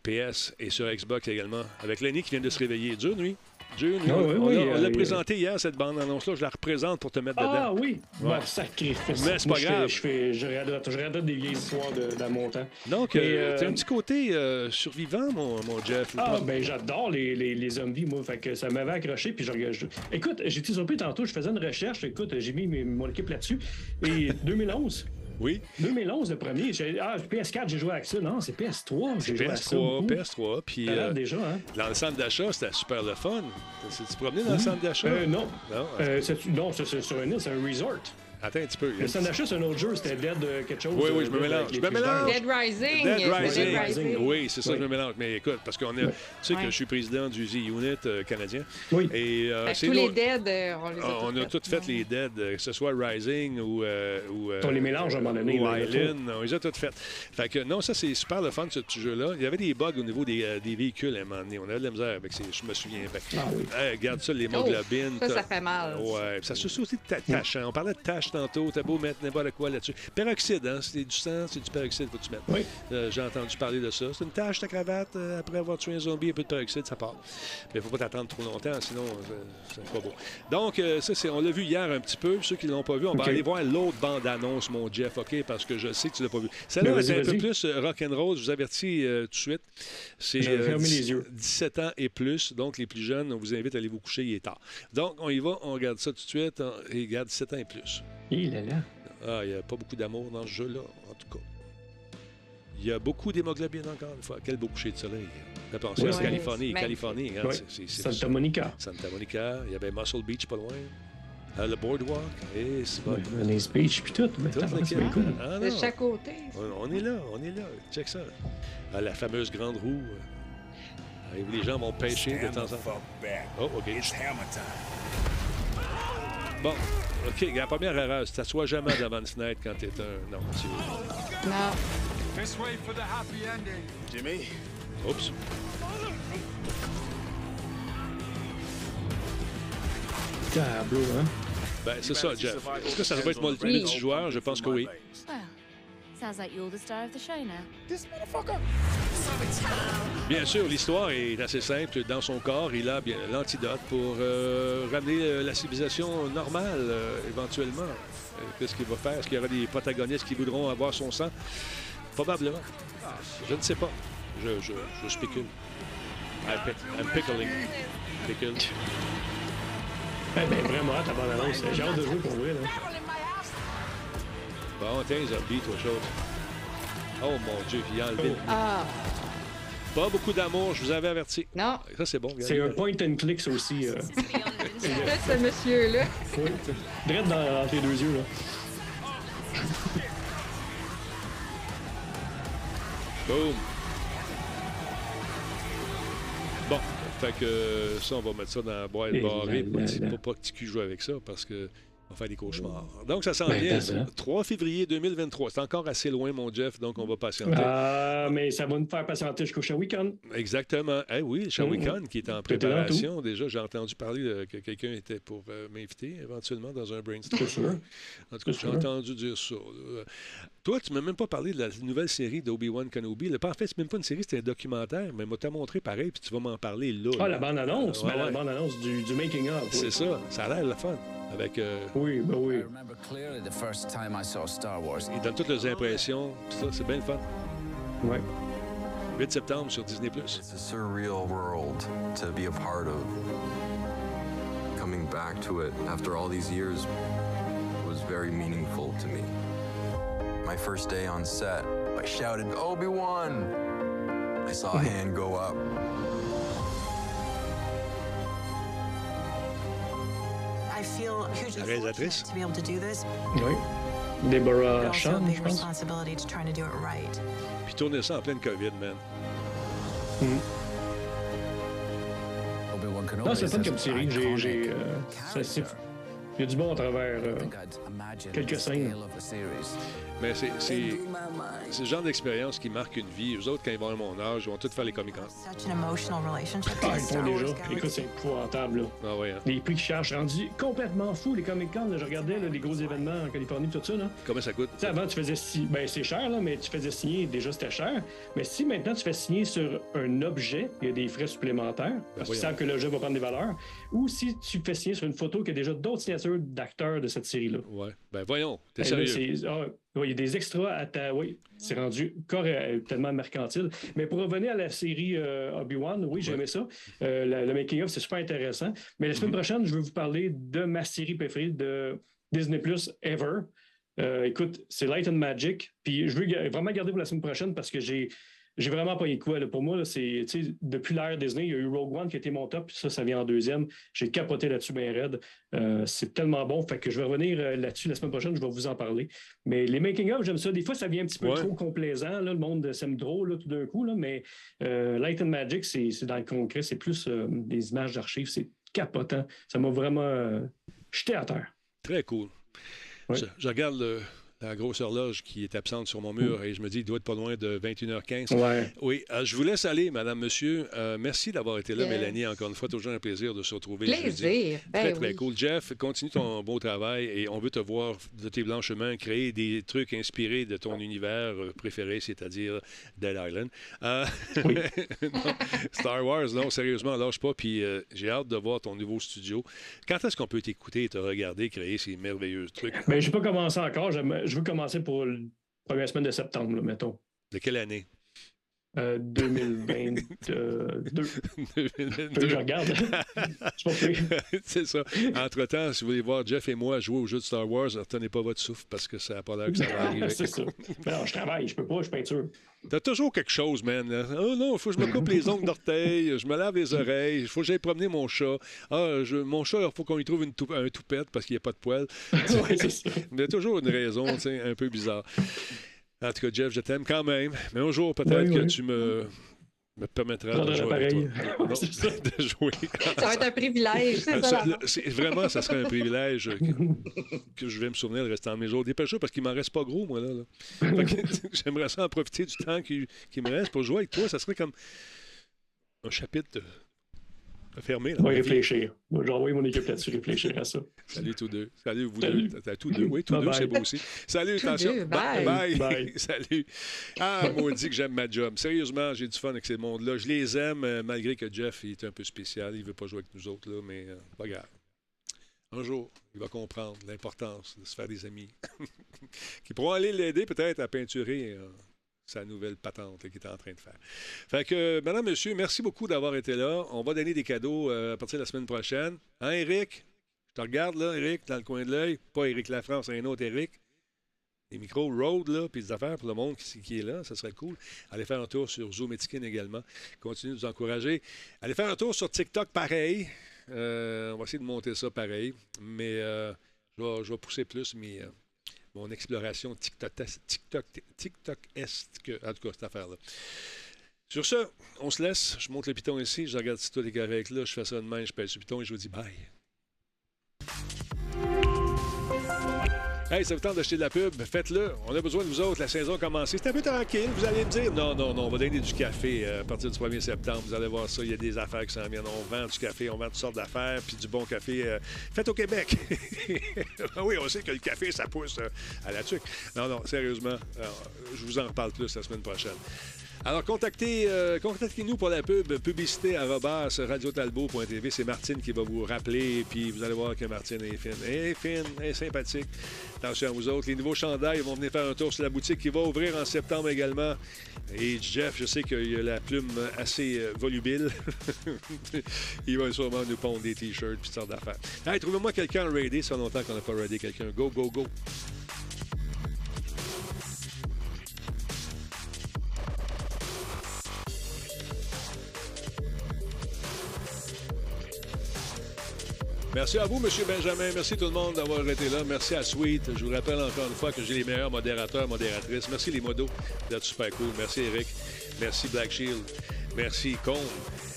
PS et sur Xbox également. Avec Lenny qui vient de se réveiller. Dure nuit. Nuit. Ah oui, on oui, l'a- on l'a euh, présenté hier, cette bande-annonce-là. Je la représente pour te mettre Ah dedans. oui, Ouais. ouais. sacrifice. Mais c'est Moi, pas je grave. Fais, je, fais, je, radote, je radote des vieilles histoires de, dans mon temps. Donc, euh, euh, t'as un petit côté euh, survivant, mon, mon Jeff. Ah, ben j'adore les, les, les zombies, moi. Fait que ça m'avait accroché. Puis je, je- Écoute, j'étais surpris tantôt, je faisais une recherche. Écoute, j'ai mis mes- mon équipe là-dessus. Et 2011. Oui. 2011, le premier. Ah, PS4, j'ai joué avec ça. Non, c'est PS3. J'ai joué à ça. PS3, beaucoup. PS3. Puis euh, déjà, hein? dans le centre d'achat, c'était super le fun. Tu promené dans le centre d'achat? Euh, non. Non? Euh, non, c'est sur un île, c'est un resort. Attends un petit peu. Le centre d'achat, c'est un autre jeu. C'était Dead euh, quelque chose. Oui, oui, euh, je me mélange. Je les me mélange. Dead Rising. Dead Rising. Oui, c'est ça, je me mélange. Mais écoute, parce qu'on est. Tu sais que je suis président du Z-Unit euh, canadien. Oui. Et c'est tous les Dead, on les a Ah, on a tous toutes fait les Dead, que ce soit Rising ou. On les mélange à un moment donné, Ou Island, on les a toutes faites. Fait que non, ça c'est super le fun ce petit jeu-là. Il y avait des bugs au niveau des, des véhicules à un moment donné. On avait de la misère avec ces. Je me souviens. Ah oui. regarde ça, Oh, l'hémoglobine. ça, ça fait mal. Ouais, ça se aussi de ta- tâche. hein. On parlait de tâches tantôt, t'as beau mettre n'importe quoi là-dessus. Peroxyde, hein? C'est du sang, c'est du peroxyde que tu mettes. Oui. Euh, J'ai entendu parler de ça. C'est une tâche ta cravate, euh, après avoir tué un zombie, un peu de peroxyde, ça part. Mais il faut pas t'attendre trop longtemps, sinon euh, c'est pas beau. Donc, ça, c'est, on l'a vu hier un petit peu. Ceux qui l'ont pas vu, on va aller voir l'autre bande-annonce, mon Jeff, OK? Parce que je sais que tu l'as pas vu. Celle-là, Ben, c'est un peu plus rock'n'roll. Je vous avertis tout de suite. C'est J'avais euh, fermé 10 les yeux. 17 ans et plus. Donc, les plus jeunes, on vous invite à aller vous coucher, il est tard. Donc, on y va, on regarde ça tout de suite. On- regarde 17 ans et plus. Il est là. Ah, il n'y a pas beaucoup d'amour dans ce jeu-là, en tout cas. Il y a beaucoup d'hémoglobine, encore une fois. Quel beau coucher de soleil. Fais penser à Californie. Californie, c'est- c'est- c'est- Santa Monica. Santa Monica. Il y avait Muscle Beach pas loin. Euh, le Boardwalk. Et c'est bon. Ouais, Venice Beach, puis tout. Mais Tout c'est cool. Ah, De chaque côté. On, on est là, on est là. Check ça. Ah, la fameuse grande roue. et les gens vont pêcher de temps en temps. Oh, OK. Bon, OK. La première erreur, c'est t'assois jamais devant une fenêtre quand t'es un... Non, tu... Non. This way for the happy ending. Jimmy? Oups. Tableau, hein? Ben, c'est ça, Jeff. Est-ce que ça va être multi- multijoueur? Je pense que oui. Well, sounds like you're the star of the show now. This motherfucker! Bien sûr, l'histoire est assez simple. Dans son corps, il a l'antidote pour euh, ramener euh, la civilisation normale, euh, éventuellement. Qu'est-ce qu'il va faire? Est-ce qu'il y aura des protagonistes qui voudront avoir son sang? Probablement. Ah, Je ne sais pas. Je, je, je spécule. I'm, pick- I'm pickling. Pickle. Ben, ben, vraiment, ta bande annonce. J'ai hâte de jouer pour vrai, là. Bon, tiens, zombie, toi, chose. Oh mon Dieu, il a enlevé. le- Ah, Pas beaucoup d'amour, je vous avais averti. non. Ça, c'est bon. C'est un point and click, ça aussi. Euh, Là, ce monsieur-là. Direct dans, entre les deux yeux, là. Boom. Bon, fait que euh, ça, on va mettre ça dans la boîte Et barrée. Pas, pas, que TQ joue avec ça parce que on va faire des cauchemars. Donc, ça s'en Ben, vient. t'as ça. 3 février 2023. C'est encore assez loin, mon Jeff, donc on va patienter. Ah, mais ça va nous faire patienter jusqu'au Shawicon. Exactement. Eh oui, le Shawicon qui est en préparation. Déjà, j'ai entendu parler de- que quelqu'un était pour euh, m'inviter éventuellement dans un brainstorm. Sûr. En tout cas, j'ai entendu dire ça. Toi, tu m'as même pas parlé de la nouvelle série d'Obi-Wan Kenobi. Pas- en fait, c'est même pas une série, c'était un documentaire, mais moi, t'as montré pareil, puis tu vas m'en parler là. Ah, là. la bande-annonce. Euh, ouais, ben, ouais. La bande-annonce du, du making-of. oui. C'est ça. Ça a l'air le fun. Avec, euh, Oui, ben oui. I remember clearly the first time I saw Star Wars. ils toutes leurs impressions. tout ça, c'est bien le fun. Ouais. 8 septembre sur Disney+. It's a surreal world to be a part of. Coming back to it after all these years was very meaningful to me. My first day on set, I shouted, Obi-Wan! I saw a hand go up. La réalisatrice. fortunate to be able to do this, Oui. Deborah also a Sean, big je pense. responsibility to trying to do it right. Puis tourner ça en pleine COVID, man. Kenobi Non, c'est pas comme série. J'ai. euh, ça, c'est- character. Il y a du bon à travers. euh, quelques scènes. Mais c'est c'est- c'est le genre d'expérience qui marque une vie. Eux autres, quand ils vont à mon âge, ils vont tous faire les comic Ah, ils font déjà. Écoute, c'est épouvantable, là. Ah ouais, hein. Les prix qui chargent, rendus complètement fous, les Comic-Con. là, Je regardais là, les gros événements en Californie, tout ça. Là. Comment ça coûte? Tu avant, tu faisais signer. Ben, c'est cher, là, mais tu faisais signer, déjà, c'était cher. Mais si maintenant, tu fais signer sur un objet, il y a des frais supplémentaires, parce qu'ils voyons. savent que l'objet va prendre des valeurs. Ou si tu fais signer sur une photo qui a déjà d'autres signatures d'acteurs de cette série-là. Ouais. Ben voyons, t'es Ben là, sérieux? c'est- ouais, il y a des extras à ta. Oui, c'est rendu tellement mercantile. Mais pour revenir à la série euh, Obi-Wan, oui, j'aimais ça. Euh, la- le making-of, c'est super intéressant. Mais la semaine prochaine, je vais vous parler de ma série préférée de Disney Plus Ever. Euh, écoute, c'est Light and Magic. Puis je veux vraiment garder pour la semaine prochaine parce que j'ai. J'ai vraiment pas eu quoi. là. Pour moi, c'est, depuis l'ère Disney, il y a eu Rogue One qui été mon top, puis ça, ça vient en deuxième. J'ai capoté là-dessus bien raide. Euh, c'est tellement bon. Fait que je vais revenir euh, là-dessus la semaine prochaine, je vais vous en parler. Mais les making-of, j'aime ça. Des fois, ça vient un petit peu Ouais. trop complaisant. Là, le monde s'aime trop là, tout d'un coup. Là, mais euh, Light and Magic, c'est, dans le concret. C'est plus euh, des images d'archives. C'est capotant. Ça m'a vraiment euh, jeté à terre. Très cool. Ouais. Je, je regarde le, la grosse horloge qui est absente sur mon mur et je me dis, il doit être pas loin de 21h15. Ouais. Oui, euh, je vous laisse aller, madame, monsieur. Euh, merci d'avoir été là, Yes. Mélanie. Encore une fois, toujours un plaisir de se retrouver. Plaisir. Très, Ben très oui. cool. Jeff, continue ton beau travail et on veut te voir de tes blancs chemins créer des trucs inspirés de ton univers euh, préféré, c'est-à-dire Dead Island. Euh, non, Star Wars, non, sérieusement, lâche pas. Puis euh, j'ai hâte de voir ton nouveau studio. Quand est-ce qu'on peut t'écouter et te regarder créer ces merveilleux trucs? Mais je n'ai pas commencé encore. J'aime- Je veux commencer pour la première semaine de septembre, mettons. De quelle année? Euh, 2022. Deux. je regarde. C'est ça. Entre-temps, si vous voulez voir Jeff et moi jouer au jeu de Star Wars, retenez pas votre souffle parce que ça n'a pas l'air que ça va arriver. C'est ça. Non, je travaille, je peux pas, je peinture. T'as toujours quelque chose, man. Oh non, il faut que je me coupe les ongles d'orteil, je me lave les oreilles, il faut que j'aille promener mon chat. Ah, je- mon chat, il faut qu'on lui trouve une tou- un toupette parce qu'il n'y a pas de ça. Il y a toujours une raison, un peu bizarre. En tout cas, Jeff, je t'aime quand même. Mais un jour, peut-être Oui, que oui. tu me, me permettras de jouer avec toi. Non, de jouer. Ça va être un privilège, c'est ça. ça, vraiment, ça serait un privilège que, que je vais me souvenir le restant de mes jours. Dépêche-toi parce qu'il m'en reste pas gros, moi, là. J'aimerais ça en profiter du temps qui, qui me reste pour jouer avec toi. Ça serait comme un chapitre euh, fermé. On va réfléchir. J'ai envoyé mon équipe là-dessus réfléchir à ça. Salut tous deux. Salut vous Salut. deux. T'as tous deux? Oui, tous Bye deux, c'est beau aussi. Salut, Tous attention. deux, Bye. bye. Bye. Salut. Ah, maudit que j'aime ma job. Sérieusement, j'ai du fun avec ces mondes-là. Je les aime, euh, malgré que Jeff il est un peu spécial. Il veut pas jouer avec nous autres, là, mais euh, pas grave. Un jour, il va comprendre l'importance de se faire des amis qui pourront aller l'aider peut-être à peinturer euh, sa nouvelle patente qu'il est en train de faire. Fait que, madame, monsieur, merci beaucoup d'avoir été là. On va donner des cadeaux euh, à partir de la semaine prochaine. Hein, Eric? Je te regarde, là, Eric, dans le coin de l'œil. Pas Eric Lafrance, un autre Eric. Les micros Road, là, puis des affaires pour le monde qui, est là, ça serait cool. Allez faire un tour sur Zoom Etiquin également. Continuez de nous encourager. Allez faire un tour sur TikTok, pareil. Euh, on va essayer de monter ça pareil. Mais euh, je, vais, je vais pousser plus mes, mon exploration TikTok, TikTok, TikTok en tout cas, cette affaire-là. Sur ce, on se laisse. Je monte le piton ici. Je regarde si tout est correct là. Je fais ça de main, je pèse le piton et je vous dis bye. Hey, ça vous tente d'acheter de la pub? Faites-le. On a besoin de vous autres. La saison a commencé. C'est un peu tranquille. Vous allez me dire, non, non, non, on va donner du café euh, à partir du 1er septembre. Vous allez voir ça. Il y a des affaires qui s'en viennent. On vend du café, on vend toutes sortes d'affaires, puis du bon café euh, fait au Québec. Ah oui, on sait que le café, ça pousse euh, à la tuque. Non, non, sérieusement, euh, je vous en reparle plus la semaine prochaine. Alors, contactez, euh, contactez-nous pour la pub, publicité à. C'est Martine qui va vous rappeler, puis vous allez voir que Martine est fine. Elle est fine, elle est sympathique. Attention à vous autres. Les nouveaux chandails vont venir faire un tour sur la boutique qui va ouvrir en septembre également. Et Jeff, je sais qu'il a la plume assez euh, volubile. Il va sûrement nous pondre des t-shirts, puis sortes d'affaires. Hey, trouvez-moi quelqu'un à raider. Ça fait longtemps qu'on n'a pas raidé quelqu'un. Go, go, go. Merci à vous, M. Benjamin. Merci tout le monde d'avoir été là. Merci à Sweet. Je vous rappelle encore une fois que j'ai les meilleurs modérateurs, modératrices. Merci les modos. Êtes super cool. Merci Eric. Merci Black Shield. Merci Combe.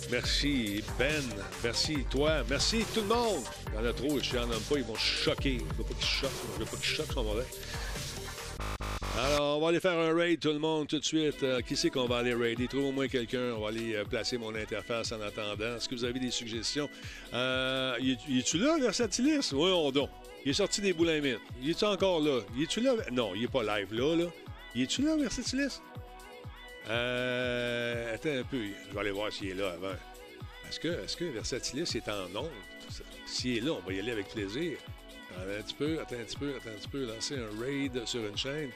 Merci Ben. Merci toi. Merci tout le monde. Il y en a trop, je n'en nomme pas. Ils vont choquer. Je veux pas qu'ils choquent. Je veux pas qu'ils choquent, son mauvais. Alors, on va aller faire un raid, tout le monde, tout de suite. Euh, qui c'est qu'on va aller raider? Trouve au moins quelqu'un. On va aller euh, placer mon interface en attendant. Est-ce que vous avez des suggestions? Euh, y est- es-tu là, Versatilis? Oui, on donc. Il est sorti des boulins mythes. Il est-tu encore là? Y es-tu là? Non, il est pas live là, là. Y es-tu là, Versatilis? Euh, attends un peu. Je vais aller voir s'il est là avant. Est-ce que, est-ce que Versatilis est en onde? S'il est là, on va y aller avec plaisir. Attends un petit peu, attends un petit peu, attends un petit peu. Lancer un raid sur une chaîne.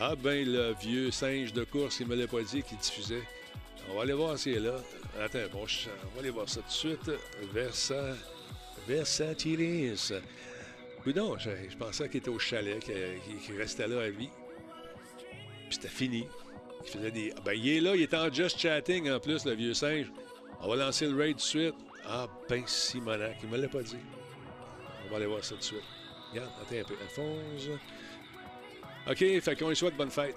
Ah ben, le vieux singe de course, il me l'a pas dit qu'il diffusait. On va aller voir s'il est là. Attends, bon, on va aller voir ça tout de suite. Versa... Versatilis. Coudon, je, je pensais qu'il était au chalet, qu'il restait là à vie. Puis c'était fini. Il faisait des... Ah, Ben, il est là, il est en just chatting en plus, le vieux singe. On va lancer le raid tout de suite. Ah ben, Simonac, il me l'a pas dit. On va aller voir ça tout de suite. Regarde, attends un peu. Alphonse... OK, fait qu'on lui souhaite bonne fête.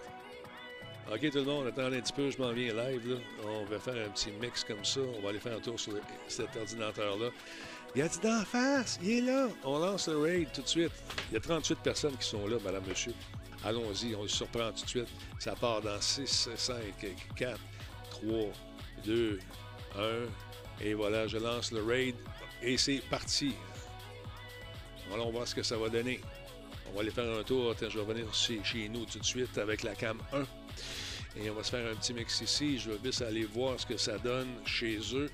OK, tout le monde, attendez un petit peu, je m'en viens live. On va faire un petit mix comme ça. On va aller faire un tour sur cet ordinateur-là. Il a dit d'en face, il est là. On lance le raid tout de suite. Il y a 38 personnes qui sont là, madame, monsieur. Allons-y, on le surprend tout de suite. Ça part dans 6, 5, 4, 3, 2, 1. Et voilà, je lance le raid et c'est parti. Voilà, on va voir ce que ça va donner. On va aller faire un tour. Je vais revenir chez, nous tout de suite avec la cam 1. Et on va se faire un petit mix ici. Je vais juste aller voir ce que ça donne chez eux.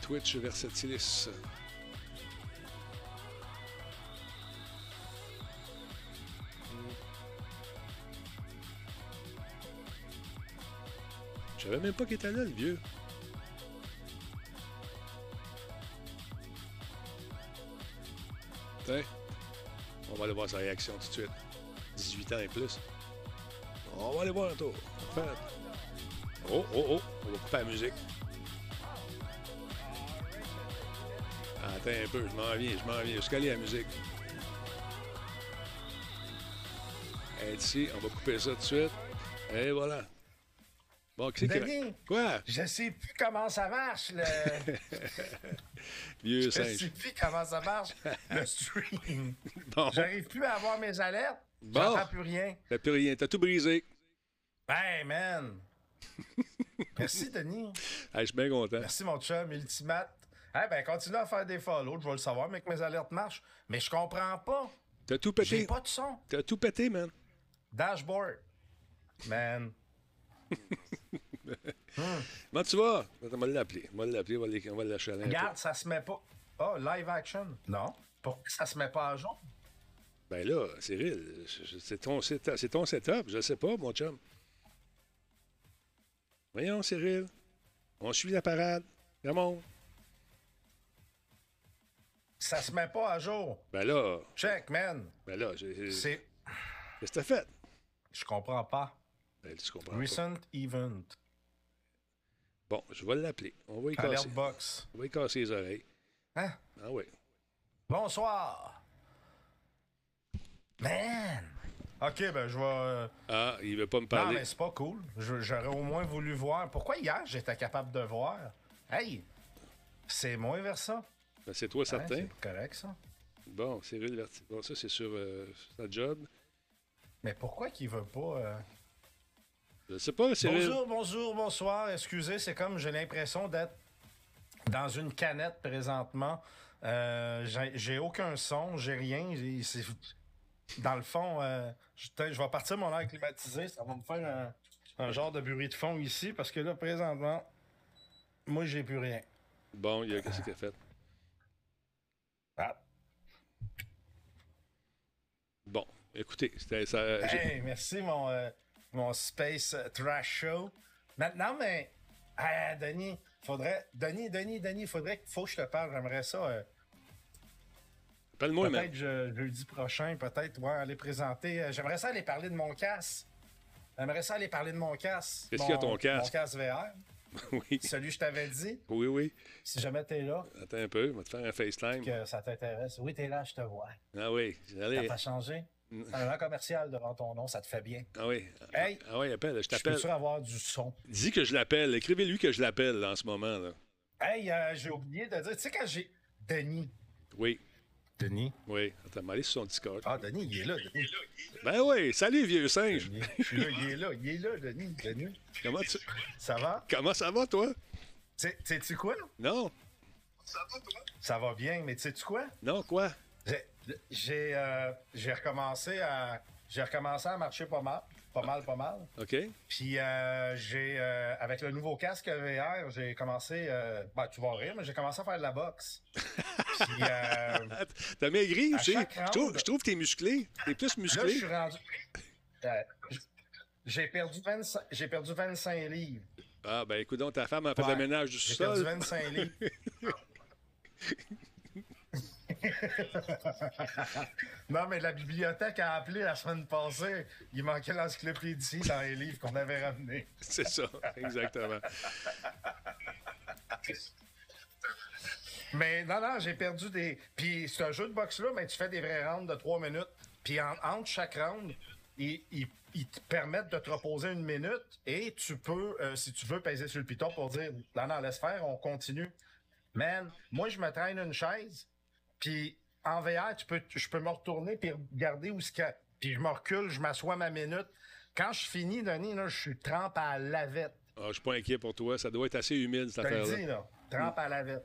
Twitch Versatilis. Je savais même pas qu'il était là, le vieux. On va aller voir sa réaction tout de suite. 18 ans et plus. On va aller voir un tour. Oh, oh, oh. On va couper la musique. Attends un peu, je m'en viens, je m'en viens. Jusqu'à la musique. Et ici, on va couper ça tout de suite. Et voilà. Bon? Denis, Quoi? Je sais plus comment ça marche, le. Vieux je singe. sais plus comment ça marche, le stream. Bon. J'arrive plus à avoir mes alertes. Bon. J'entends plus rien. T'as plus rien. T'as tout brisé. Hey, man. Merci, Denis. Hey, je suis bien content. Merci, mon chum, Ultimate. Eh ben, continue à faire des follow, je vais le savoir, mais que mes alertes marchent. Mais je comprends pas. T'as tout pété. J'ai pas de son. T'as tout pété, man. Dashboard. Man. Comment tu vas? On va l'appeler. On va l'appeler, on va l'achaler. Regarde, ça se met pas. Oh, live action. Non. Pourquoi ça se met pas à jour? Ben là, Cyril, c'est ton, ton setup. Je sais pas, mon chum. Voyons, Cyril. On suit la parade. Ramon. Ça se met pas à jour. Ben là. Check, man. Ben là. C'est. Qu'est-ce que t'as fait? Je comprends pas. Recent event. Bon, je vais l'appeler. On va y Alert casser. box. On va y casser les oreilles. Hein? Ah oui. Bonsoir. Man. Ok, ben je vais. euh, Ah, il veut pas me Non, parler. mais c'est pas cool. J'aurais au moins voulu voir. Pourquoi hier j'étais capable de voir? Hey! C'est moi vers ça. Ben, c'est toi, certain. c'est correct, ça. Bon, Cyril Verti. Bon, ça, c'est sur euh, sa job. Mais pourquoi qu'il veut pas. euh, Je sais pas, Cyril. Bonjour, bonjour, bonsoir. Excusez, c'est comme j'ai l'impression d'être dans une canette présentement. Euh, j'ai- aucun son, j'ai rien. Dans le fond, euh, je je vais partir mon air climatisé. Ça va me faire un, un genre de bruit de fond ici parce que là, présentement, moi, j'ai plus rien. Bon, il y a qu'est-ce qu'il a fait? Ah. Bon, écoutez, c'était ça. Hey, merci, mon, euh, mon Space Trash Show. Maintenant, mais. Ah, Denis, faudrait. Denis, Denis, Denis, faudrait. Faut que je te parle. J'aimerais ça. euh, Appelle-moi. Peut-être je- jeudi prochain, peut-être, ouais, aller présenter. euh, J'aimerais ça aller parler de mon casse. J'aimerais ça aller parler de mon casse. Qu'est-ce qu'il y a, ton casque? Mon casse VR. oui. Celui que je t'avais dit. Oui, oui. Si jamais t'es là, Attends un peu, on va te faire un FaceTime. que ça t'intéresse. Oui, t'es là, je te vois. Ah oui, Ça allez. t'a changé? Un rang commercial devant ton nom, ça te fait bien. Ah oui. Hey! Ah oui, appelle, je Je t'appelle. peux avoir du son? Dis que je l'appelle. Écrivez-lui que je l'appelle là, en ce moment. Là. Hey, euh, j'ai oublié de dire, tu sais, quand j'ai. Denis. Oui. Denis? Oui. Attends, m'aller sur son Discord. Ah, Denis, il est là, Denis. Ben oui, salut vieux singe. Je suis là, il est là, il est là, Denis. Denis. Comment tu. Ça va? Comment ça va, toi? Tu sais-tu quoi? Non. Ça va bien, mais tu sais-tu quoi? Non, quoi? J'ai- J'ai euh, j'ai recommencé à. J'ai recommencé à marcher pas mal. Pas mal, pas mal. OK. Puis euh, j'ai euh, avec le nouveau casque VR, j'ai commencé ben, tu vas rire, mais j'ai commencé à faire de la boxe. Puis T'as maigri, Je trouve, je trouve que t'es musclé. T'es plus là, musclé. je suis rendu. j'ai perdu 25 j'ai perdu 25 livres. Ah, ben écoute donc, ta femme a fait Ouais. le ménage du J'ai sous-sol. perdu 25 livres. non, mais la bibliothèque a appelé la semaine passée. Il manquait l'encyclopédie dans les livres qu'on avait ramenés. C'est ça, exactement. Mais non, non, j'ai perdu des. Puis c'est un jeu de boxe-là, mais tu fais des vrais rounds de 3 minutes. Puis en- entre chaque round, ils, ils- ils te permettent de te reposer une minute et tu peux, euh, si tu veux, peser sur le piton pour dire non, non, laisse faire, on continue. Man, moi, je me traîne une chaise, puis en VR, tu peux, je peux me retourner puis regarder où ce que. puis je me recule, je m'assois ma minute. Quand je finis, Denis, là, je suis trempe à la lavette. Ah, je suis pas inquiet pour toi. Ça doit être assez humide, cette Je affaire-là. dis, là. Trempe à la lavette.